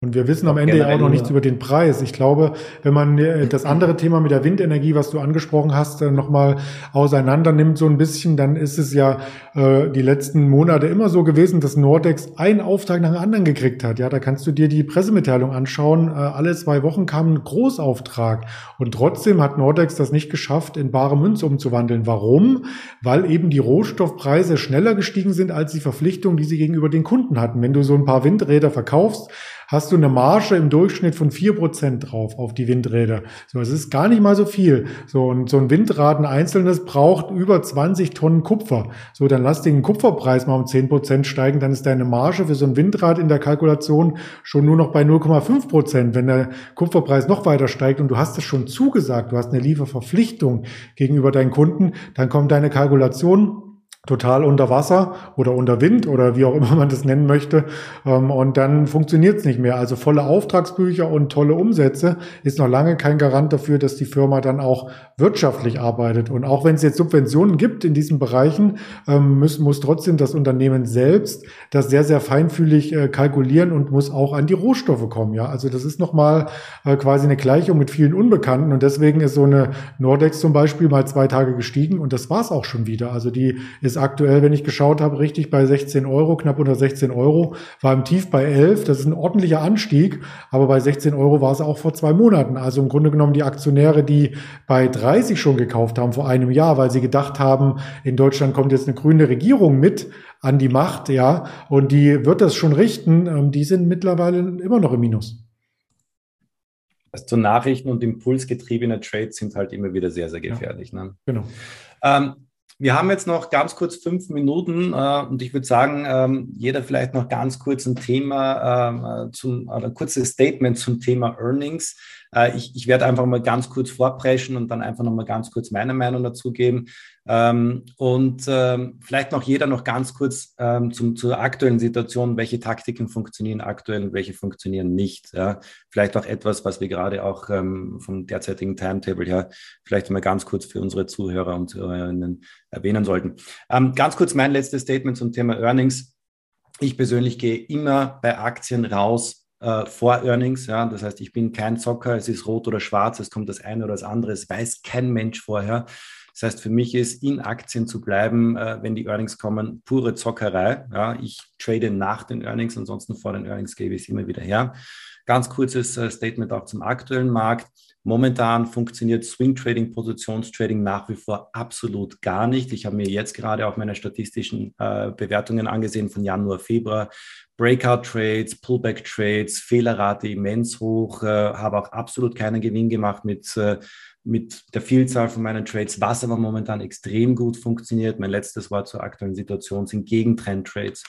A: Und wir wissen am Ende ja auch noch nichts über den Preis. Ich glaube, wenn man äh, das andere Thema mit der Windenergie, was du angesprochen hast, äh, nochmal auseinander nimmt so ein bisschen, dann ist es ja äh, die letzten Monate immer so gewesen, dass Nordex einen Auftrag nach dem anderen gekriegt hat. Ja, da kannst du dir die Pressemitteilung anschauen. Äh, alle zwei Wochen kam ein Großauftrag. Und trotzdem hat Nordex das nicht geschafft, in bare Münze umzuwandeln. Warum? Weil eben die Rohstoffpreise schneller gestiegen sind als die Verpflichtungen, die sie gegenüber den Kunden hatten. Wenn du so ein paar Windräder verkaufst, hast du eine Marge im Durchschnitt von vier Prozent drauf auf die Windräder. So, es ist gar nicht mal so viel. So, und so ein Windrad, ein einzelnes, braucht über 20 Tonnen Kupfer. So, dann lass den Kupferpreis mal um zehn Prozent steigen, dann ist deine Marge für so ein Windrad in der Kalkulation schon nur noch bei 0,5 Prozent. Wenn der Kupferpreis noch weiter steigt und du hast es schon zugesagt, du hast eine Lieferverpflichtung gegenüber deinen Kunden, dann kommt deine Kalkulation total unter Wasser oder unter Wind oder wie auch immer man das nennen möchte. Ähm, und dann funktioniert es nicht mehr. Also volle Auftragsbücher und tolle Umsätze ist noch lange kein Garant dafür, dass die Firma dann auch wirtschaftlich arbeitet. Und auch wenn es jetzt Subventionen gibt in diesen Bereichen, ähm, muss, muss trotzdem das Unternehmen selbst das sehr, sehr feinfühlig äh, kalkulieren und muss auch an die Rohstoffe kommen. Ja, also das ist nochmal äh, quasi eine Gleichung mit vielen Unbekannten. Und deswegen ist so eine Nordex zum Beispiel mal zwei Tage gestiegen und das war es auch schon wieder. Also die ist ist aktuell, wenn ich geschaut habe, richtig bei 16 Euro, knapp unter 16 Euro, war im Tief bei 11. Das ist ein ordentlicher Anstieg, aber bei 16 Euro war es auch vor zwei Monaten. Also im Grunde genommen die Aktionäre, die bei 30 schon gekauft haben vor einem Jahr, weil sie gedacht haben, in Deutschland kommt jetzt eine grüne Regierung mit an die Macht, ja, und die wird das schon richten, ähm, die sind mittlerweile immer noch im Minus.
B: Also Nachrichten und impulsgetriebene Trades sind halt immer wieder sehr, sehr gefährlich. Ja, ne? Genau. Ähm, wir haben jetzt noch ganz kurz fünf Minuten äh, und ich würde sagen, ähm, jeder vielleicht noch ganz kurz ein Thema, äh, zum, oder ein kurzes Statement zum Thema Earnings. Äh, ich, ich werde einfach mal ganz kurz vorpreschen und dann einfach noch mal ganz kurz meine Meinung dazu geben. Ähm, und ähm, vielleicht noch jeder noch ganz kurz ähm, zum, zur aktuellen Situation, welche Taktiken funktionieren aktuell und welche funktionieren nicht. Ja? Vielleicht auch etwas, was wir gerade auch ähm, vom derzeitigen Timetable her vielleicht mal ganz kurz für unsere Zuhörer und Zuhörerinnen erwähnen sollten. Ähm, ganz kurz mein letztes Statement zum Thema Earnings. Ich persönlich gehe immer bei Aktien raus, äh, vor Earnings. Ja, das heißt, ich bin kein Zocker, es ist rot oder schwarz, es kommt das eine oder das andere, es weiß kein Mensch vorher. Das heißt, für mich ist in Aktien zu bleiben, äh, wenn die Earnings kommen, pure Zockerei. Ja, ich trade nach den Earnings, ansonsten vor den Earnings gebe ich es immer wieder her. Ganz kurzes äh, Statement auch zum aktuellen Markt. Momentan funktioniert Swing Trading, Positionstrading nach wie vor absolut gar nicht. Ich habe mir jetzt gerade auch meine statistischen äh, Bewertungen angesehen von Januar, Februar. Breakout Trades, Pullback Trades, Fehlerrate immens hoch, äh, habe auch absolut keinen Gewinn gemacht mit äh, mit der Vielzahl von meinen Trades, was aber momentan extrem gut funktioniert. Mein letztes Wort zur aktuellen Situation sind Gegentrend-Trades.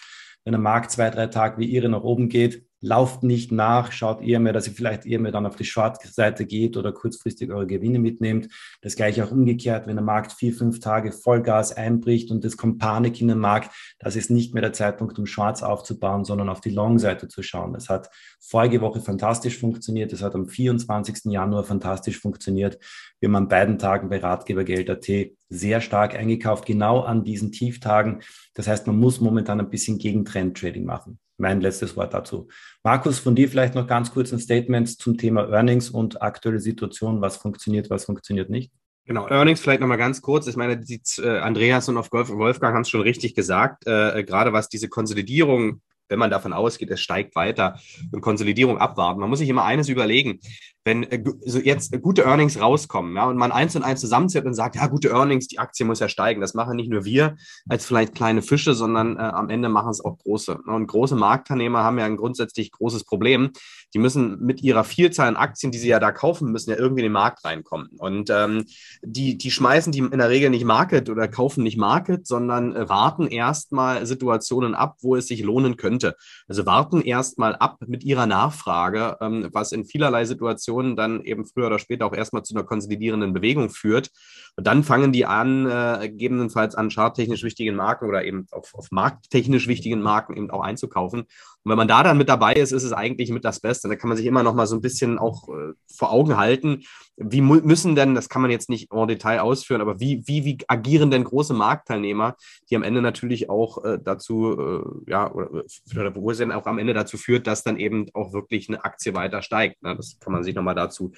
B: Wenn der Markt zwei, drei Tage wie ihre nach oben geht, lauft nicht nach, schaut eher mehr, dass ihr vielleicht eher mehr dann auf die Short-Seite geht oder kurzfristig eure Gewinne mitnehmt. Das gleiche auch umgekehrt, wenn der Markt vier, fünf Tage Vollgas einbricht und es kommt Panik in den Markt, das ist nicht mehr der Zeitpunkt, um Shorts aufzubauen, sondern auf die Long-Seite zu schauen. Das hat vorige Woche fantastisch funktioniert, das hat am 24. Januar fantastisch funktioniert. Wir haben an beiden Tagen bei Ratgebergeld.at sehr stark eingekauft, genau an diesen Tieftagen. Das heißt, man muss momentan ein bisschen Gegentrend-Trading machen mein letztes Wort dazu. Markus, von dir vielleicht noch ganz kurz ein Statement zum Thema Earnings und aktuelle Situation. Was funktioniert, was funktioniert nicht?
C: Genau, Earnings vielleicht nochmal ganz kurz. Ich meine, die, äh, Andreas und auf Wolfgang haben es schon richtig gesagt. Äh, gerade was diese Konsolidierung wenn man davon ausgeht, es steigt weiter und Konsolidierung abwarten. Man muss sich immer eines überlegen wenn äh, so jetzt gute Earnings rauskommen, ja, und man eins und eins zusammenzählt und sagt, ja, gute Earnings, die Aktie muss ja steigen. Das machen nicht nur wir als vielleicht kleine Fische, sondern äh, am Ende machen es auch große. Und große Marktteilnehmer haben ja ein grundsätzlich großes Problem. Die müssen mit ihrer Vielzahl an Aktien, die sie ja da kaufen, müssen ja irgendwie in den Markt reinkommen. Und ähm, die, die schmeißen die in der Regel nicht Market oder kaufen nicht Market, sondern äh, warten erstmal Situationen ab, wo es sich lohnen könnte. Also warten erstmal ab mit ihrer Nachfrage, ähm, was in vielerlei Situationen Situation dann eben früher oder später auch erstmal zu einer konsolidierenden Bewegung führt. Und dann fangen die an, äh, gegebenenfalls an charttechnisch wichtigen Marken oder eben auf, auf markttechnisch wichtigen Marken eben auch einzukaufen. Und wenn man da dann mit dabei ist, ist es eigentlich mit das Beste. Da kann man sich immer noch mal so ein bisschen auch äh, vor Augen halten, wie müssen denn, das kann man jetzt nicht en Detail ausführen, aber wie, wie, wie agieren denn große Marktteilnehmer, die am Ende natürlich auch äh, dazu, äh, ja, oder, wo es dann auch am Ende dazu führt, dass dann eben auch wirklich eine Aktie weiter steigt. Ne? Das kann man sich nochmal dazu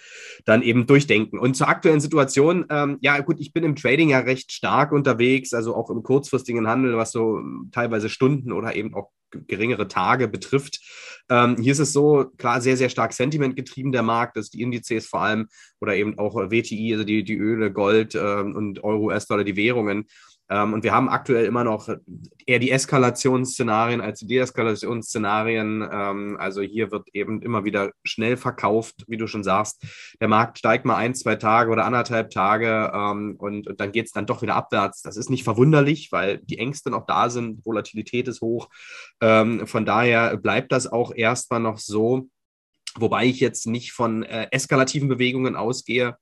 C: dann eben durchdenken. Und zur aktuellen Situation, ähm, ja gut, ich bin im Trading ja recht stark unterwegs, also auch im kurzfristigen Handel, was so teilweise Stunden oder eben auch geringere Tage betrifft. Ähm, hier ist es so, klar, sehr, sehr stark Sentiment getrieben, der Markt, dass die Indizes vor allem oder eben auch WTI, also die, die Öle, Gold ähm, und Euro, US-Dollar, die Währungen, ähm, und wir haben aktuell immer noch eher die Eskalationsszenarien als die Deeskalationsszenarien. Ähm, also hier wird eben immer wieder schnell verkauft, wie du schon sagst. Der Markt steigt mal ein, zwei Tage oder anderthalb Tage ähm, und, und, dann geht es dann doch wieder abwärts. Das ist nicht verwunderlich, weil die Ängste noch da sind, Volatilität ist hoch. Ähm, von daher bleibt das auch erstmal noch so. Wobei ich jetzt nicht von äh, eskalativen Bewegungen ausgehe,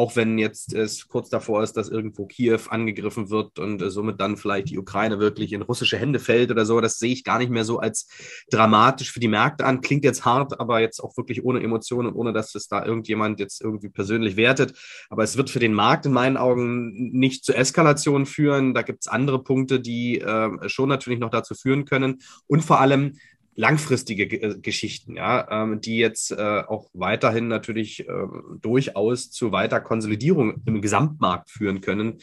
C: auch wenn jetzt es kurz davor ist, dass irgendwo Kiew angegriffen wird und äh, somit dann vielleicht die Ukraine wirklich in russische Hände fällt oder so, das sehe ich gar nicht mehr so als dramatisch für die Märkte an. Klingt jetzt hart, aber jetzt auch wirklich ohne Emotionen und ohne, dass es da irgendjemand jetzt irgendwie persönlich wertet. Aber es wird für den Markt in meinen Augen nicht zu Eskalation führen. Da gibt es andere Punkte, die äh, schon natürlich noch dazu führen können. Und vor allem langfristige äh, Geschichten, ja, ähm, die jetzt äh, auch weiterhin natürlich äh, durchaus zu weiter Konsolidierung im Gesamtmarkt führen können.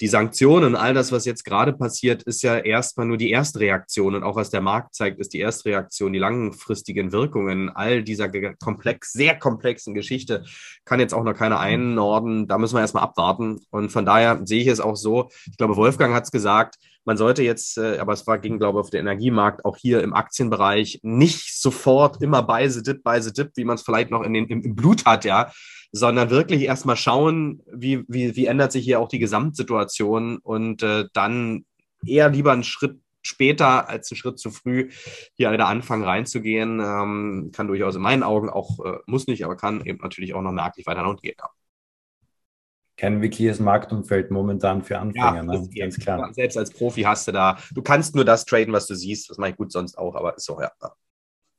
C: Die Sanktionen, all das, was jetzt gerade passiert, ist ja erstmal nur die Erstreaktion und auch was der Markt zeigt, ist die Erstreaktion, die langfristigen Wirkungen all dieser komplex, sehr komplexen Geschichte kann jetzt auch noch keiner einnorden. Da müssen wir erstmal abwarten. Und von daher sehe ich es auch so. Ich glaube, Wolfgang hat es gesagt, man sollte jetzt, äh, aber es war, ging, glaube ich, auf den Energiemarkt, auch hier im Aktienbereich, nicht sofort immer bei the dip, bei the dip, wie man es vielleicht noch in den, im, im Blut hat, ja, sondern wirklich erstmal schauen, wie, wie, wie ändert sich hier auch die Gesamtsituation und äh, dann eher lieber einen Schritt später als einen Schritt zu früh hier wieder anfangen reinzugehen. Ähm, kann durchaus in meinen Augen auch, äh, muss nicht, aber kann eben natürlich auch noch merklich weiter nach unten gehen. Ja
B: kein wirkliches Marktumfeld momentan für Anfänger, ja, ne?
C: ganz klar. Selbst als Profi hast du da, du kannst nur das traden, was du siehst. Das mache ich gut sonst auch, aber ist so, ja.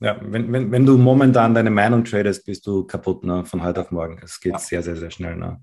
B: Ja, wenn, wenn, wenn du momentan deine Meinung tradest, bist du kaputt ne? von heute auf morgen. Es geht ja. sehr, sehr, sehr schnell. Ne?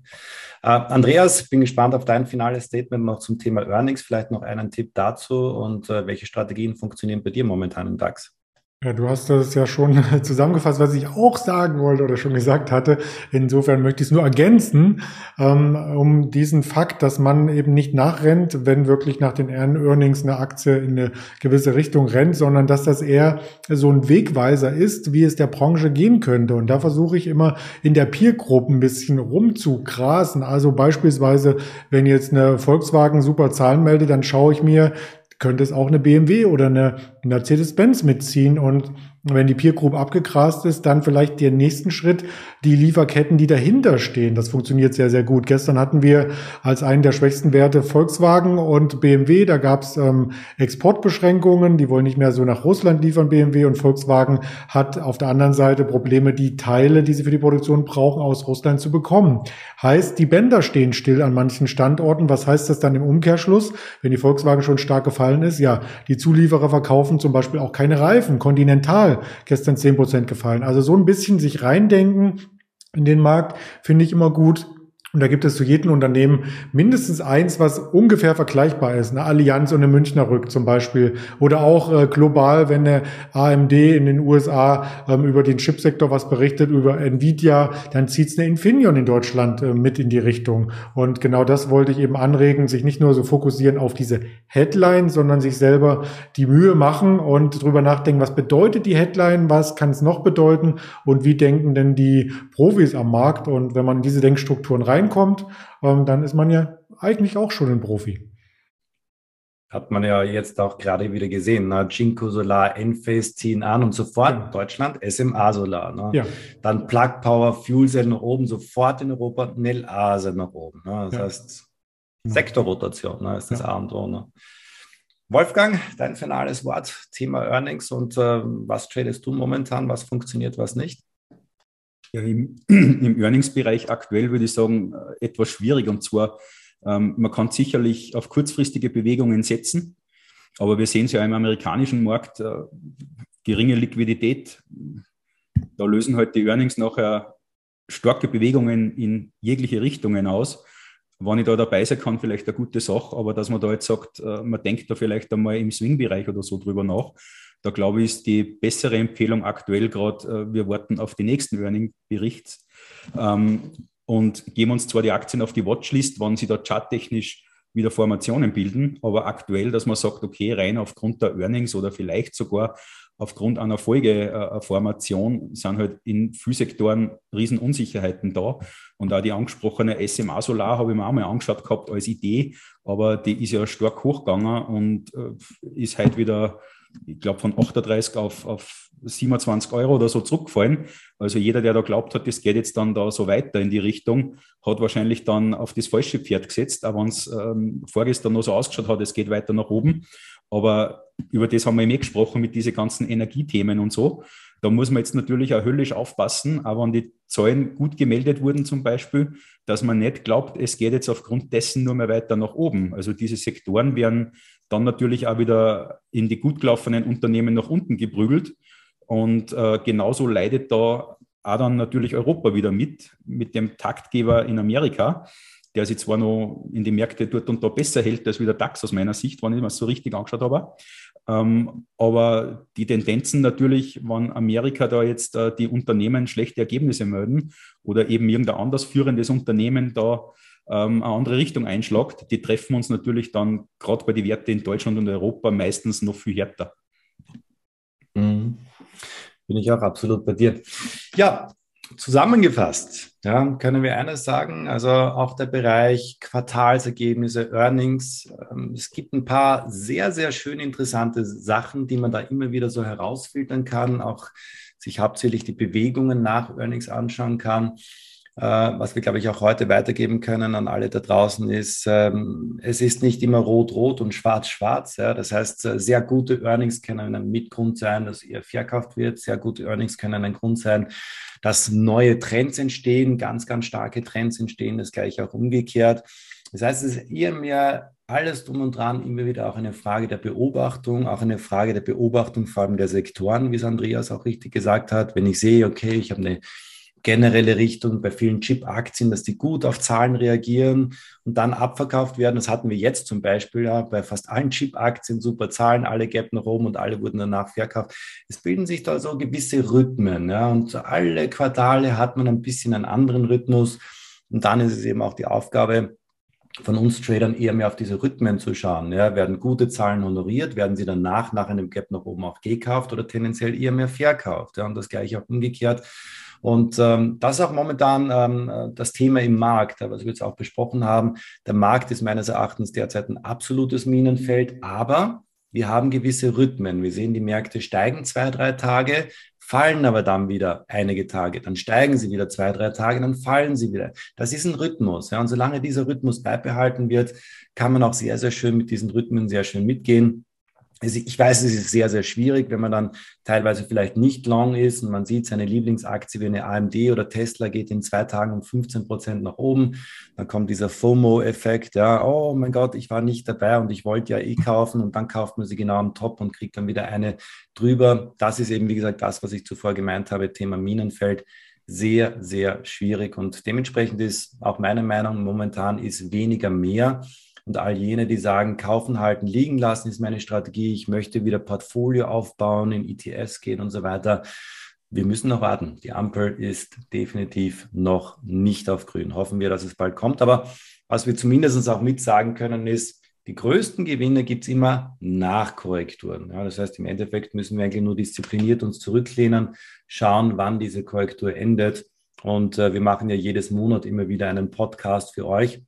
B: Äh, Andreas, bin gespannt auf dein finales Statement noch zum Thema Earnings. Vielleicht noch einen Tipp dazu und äh, welche Strategien funktionieren bei dir momentan im DAX?
A: Ja, du hast das ja schon zusammengefasst, was ich auch sagen wollte oder schon gesagt hatte. Insofern möchte ich es nur ergänzen, ähm, um diesen Fakt, dass man eben nicht nachrennt, wenn wirklich nach den Earnings eine Aktie in eine gewisse Richtung rennt, sondern dass das eher so ein Wegweiser ist, wie es der Branche gehen könnte. Und da versuche ich immer in der Peergruppe ein bisschen rumzugrasen. Also beispielsweise, wenn jetzt eine Volkswagen super Zahlen meldet, dann schaue ich mir, könnte es auch eine BMW oder eine Mercedes-Benz mitziehen und wenn die Peer Group abgegrast ist, dann vielleicht den nächsten Schritt die Lieferketten, die dahinter stehen. Das funktioniert sehr, sehr gut. Gestern hatten wir als einen der schwächsten Werte Volkswagen und BMW. Da gab es ähm, Exportbeschränkungen. Die wollen nicht mehr so nach Russland liefern, BMW. Und Volkswagen hat auf der anderen Seite Probleme, die Teile, die sie für die Produktion brauchen, aus Russland zu bekommen. Heißt, die Bänder stehen still an manchen Standorten. Was heißt das dann im Umkehrschluss, wenn die Volkswagen schon stark gefallen ist? Ja, die Zulieferer verkaufen zum Beispiel auch keine Reifen. Continental gestern zehn Prozent gefallen. Also so ein bisschen sich reindenken in den Markt finde ich immer gut. Und da gibt es zu jedem Unternehmen mindestens eins, was ungefähr vergleichbar ist. Eine Allianz und eine Münchner Rück zum Beispiel. Oder auch äh, global, wenn eine AMD in den USA ähm, über den Chipsektor was berichtet, über Nvidia, dann zieht es eine Infineon in Deutschland äh, mit in die Richtung. Und genau das wollte ich eben anregen, sich nicht nur so fokussieren auf diese Headline, sondern sich selber die Mühe machen und drüber nachdenken, was bedeutet die Headline, was kann es noch bedeuten und wie denken denn die Profis am Markt. Und wenn man diese Denkstrukturen rein reinkommt, ähm, dann ist man ja eigentlich auch schon ein Profi.
B: Hat man ja jetzt auch gerade wieder gesehen. Ne? Jinko Solar, Enphase ziehen an und sofort ja. Deutschland SMA Solar. Ne? Ja. Dann Plug Power, Fuel Cell nach oben, sofort in Europa Nel Ase nach oben. Ne? Das ja. heißt, Sektorrotation ne? ist das A und O. Ne? Wolfgang, dein finales Wort, Thema Earnings und äh, was tradest du momentan, was funktioniert, was nicht?
D: Ja, im, im Earnings-Bereich aktuell würde ich sagen, äh, etwas schwierig. Und zwar, ähm, man kann sicherlich auf kurzfristige Bewegungen setzen, aber wir sehen es ja im amerikanischen Markt, äh, geringe Liquidität. Da lösen halt die Earnings nachher starke Bewegungen in jegliche Richtungen aus. Wenn ich da dabei sein kann, vielleicht eine gute Sache, aber dass man da jetzt sagt, äh, man denkt da vielleicht einmal im Swing-Bereich oder so drüber nach, da glaube ich, ist die bessere Empfehlung aktuell gerade, äh, wir warten auf den nächsten Earning-Bericht ähm, und geben uns zwar die Aktien auf die Watchlist, wann sie da charttechnisch wieder Formationen bilden, aber aktuell, dass man sagt, okay, rein aufgrund der Earnings oder vielleicht sogar aufgrund einer Folgeformation sind halt in Frühsektoren Riesenunsicherheiten da. Und auch die angesprochene SMA Solar habe ich mir auch mal angeschaut gehabt als Idee, aber die ist ja stark hochgegangen und äh, ist halt wieder ich glaube, von 38 auf, auf 27 Euro oder so zurückgefallen. Also jeder, der da glaubt hat, das geht jetzt dann da so weiter in die Richtung, hat wahrscheinlich dann auf das falsche Pferd gesetzt, auch wenn es ähm, vorgestern noch so ausgeschaut hat, es geht weiter nach oben. Aber über das haben wir eben eh gesprochen mit diesen ganzen Energiethemen und so. Da muss man jetzt natürlich auch höllisch aufpassen, aber wenn die Zahlen gut gemeldet wurden zum Beispiel, dass man nicht glaubt, es geht jetzt aufgrund dessen nur mehr weiter nach oben. Also diese Sektoren werden dann natürlich auch wieder in die gut gelaufenen Unternehmen nach unten geprügelt. Und äh, genauso leidet da auch dann natürlich Europa wieder mit, mit dem Taktgeber in Amerika, der sich zwar noch in die Märkte dort und da besser hält als wieder DAX aus meiner Sicht, wenn ich mir so richtig angeschaut habe. Ähm, aber die Tendenzen natürlich, wenn Amerika da jetzt äh, die Unternehmen schlechte Ergebnisse melden oder eben irgendein anders führendes Unternehmen da ähm, eine andere Richtung einschlagt, die treffen uns natürlich dann gerade bei den Werten in Deutschland und Europa meistens noch viel härter.
B: Mhm. Bin ich auch absolut bei dir. Ja, zusammengefasst ja, können wir eines sagen, also auch der Bereich Quartalsergebnisse, Earnings. Ähm, es gibt ein paar sehr, sehr schön interessante Sachen, die man da immer wieder so herausfiltern kann, auch sich hauptsächlich die Bewegungen nach Earnings anschauen kann. Äh, was wir, glaube ich, auch heute weitergeben können an alle da draußen, ist, ähm, es ist nicht immer rot-rot und schwarz-schwarz. Das heißt, äh, sehr gute Earnings können ein Mitgrund sein, dass ihr verkauft wird. Sehr gute Earnings können ein Grund sein, dass neue Trends entstehen, ganz, ganz starke Trends entstehen. Das gleiche auch umgekehrt. Das heißt, es ist eher mehr alles drum und dran immer wieder auch eine Frage der Beobachtung, auch eine Frage der Beobachtung vor allem der Sektoren, wie es Andreas auch richtig gesagt hat. Wenn ich sehe, okay, ich habe eine generelle Richtung bei vielen Chip-Aktien, dass die gut auf Zahlen reagieren und dann abverkauft werden. Das hatten wir jetzt zum Beispiel ja, bei fast allen Chip-Aktien, super Zahlen, alle gap nach oben und alle wurden danach verkauft. Es bilden sich da so gewisse Rhythmen ja, und alle Quartale hat man ein bisschen einen anderen Rhythmus und dann ist es eben auch die Aufgabe, von uns Tradern eher mehr auf diese Rhythmen zu schauen. Ja, werden gute Zahlen honoriert, werden sie danach nach einem Gap nach oben auch gekauft oder tendenziell eher mehr verkauft. Ja, und das gleiche auch umgekehrt. Und ähm, das ist auch momentan ähm, das Thema im Markt, was wir jetzt auch besprochen haben. Der Markt ist meines Erachtens derzeit ein absolutes Minenfeld, aber wir haben gewisse Rhythmen. Wir sehen, die Märkte steigen zwei, drei Tage, fallen aber dann wieder einige Tage, dann steigen sie wieder zwei, drei Tage, dann fallen sie wieder. Das ist ein Rhythmus. Ja, und solange dieser Rhythmus beibehalten wird, kann man auch sehr, sehr schön mit diesen Rhythmen sehr schön mitgehen ich weiß, es ist sehr, sehr schwierig, wenn man dann teilweise vielleicht nicht long ist und man sieht, seine Lieblingsaktie wie eine AMD oder Tesla geht in zwei Tagen um 15 Prozent nach oben. Dann kommt dieser FOMO-Effekt, ja, oh mein Gott, ich war nicht dabei und ich wollte ja eh kaufen und dann kauft man sie genau am Top und kriegt dann wieder eine drüber. Das ist eben, wie gesagt, das, was ich zuvor gemeint habe, Thema Minenfeld. Sehr, sehr schwierig und dementsprechend ist auch meine Meinung momentan ist weniger mehr. Und all jene, die sagen, kaufen, halten, liegen lassen, ist meine Strategie. Ich möchte wieder Portfolio aufbauen, in ETFs gehen und so weiter. Wir müssen noch warten. Die Ampel ist definitiv noch nicht auf grün. Hoffen wir, dass es bald kommt. Aber was wir zumindest auch mit sagen können, ist, die größten Gewinne gibt es immer nach Korrekturen. Ja, das heißt, im Endeffekt müssen wir eigentlich nur diszipliniert uns zurücklehnen, schauen, wann diese Korrektur endet. Und äh, wir machen ja jedes Monat immer wieder einen Podcast für euch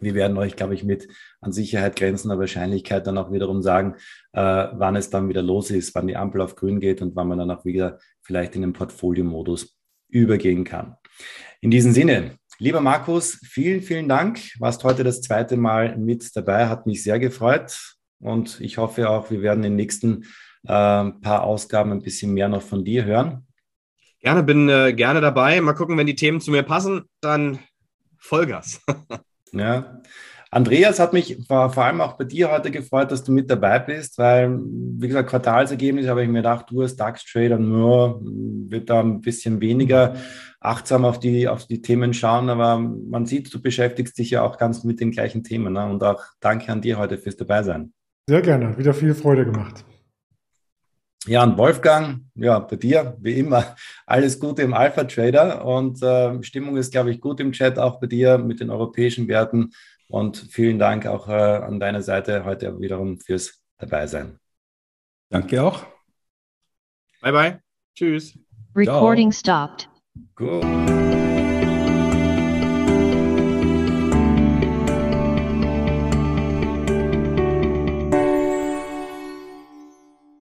B: wir werden euch, glaube ich, mit an Sicherheit grenzender Wahrscheinlichkeit dann auch wiederum sagen, äh, wann es dann wieder los ist, wann die Ampel auf grün geht und wann man dann auch wieder vielleicht in den Portfolio-Modus übergehen kann. In diesem Sinne, lieber Markus, vielen, vielen Dank. Warst heute das zweite Mal mit dabei, hat mich sehr gefreut und ich hoffe auch, wir werden in den nächsten äh, paar Ausgaben ein bisschen mehr noch von dir hören.
C: Gerne, bin äh, gerne dabei. Mal gucken, wenn die Themen zu mir passen, dann Vollgas.
B: Ja. Andreas hat mich vor, vor, allem auch bei dir heute gefreut, dass du mit dabei bist, weil, wie gesagt, Quartalsergebnis habe ich mir gedacht, du als DAX-Trader nur wird da ein bisschen weniger achtsam auf die, auf die Themen schauen, aber man sieht, du beschäftigst dich ja auch ganz mit den gleichen Themen. Ne? Und auch danke an dir heute fürs Dabeisein.
A: Sehr gerne, wieder viel Freude gemacht.
B: Ja, und Wolfgang, ja, bei dir, wie immer, alles Gute im Alpha Trader und äh, Stimmung ist, glaube ich, gut im Chat, auch bei dir mit den europäischen Werten. Und vielen Dank auch äh, an deiner Seite heute wiederum fürs Dabeisein.
D: Danke auch.
C: Bye, bye. Tschüss.
E: Recording Ciao. stopped. Cool.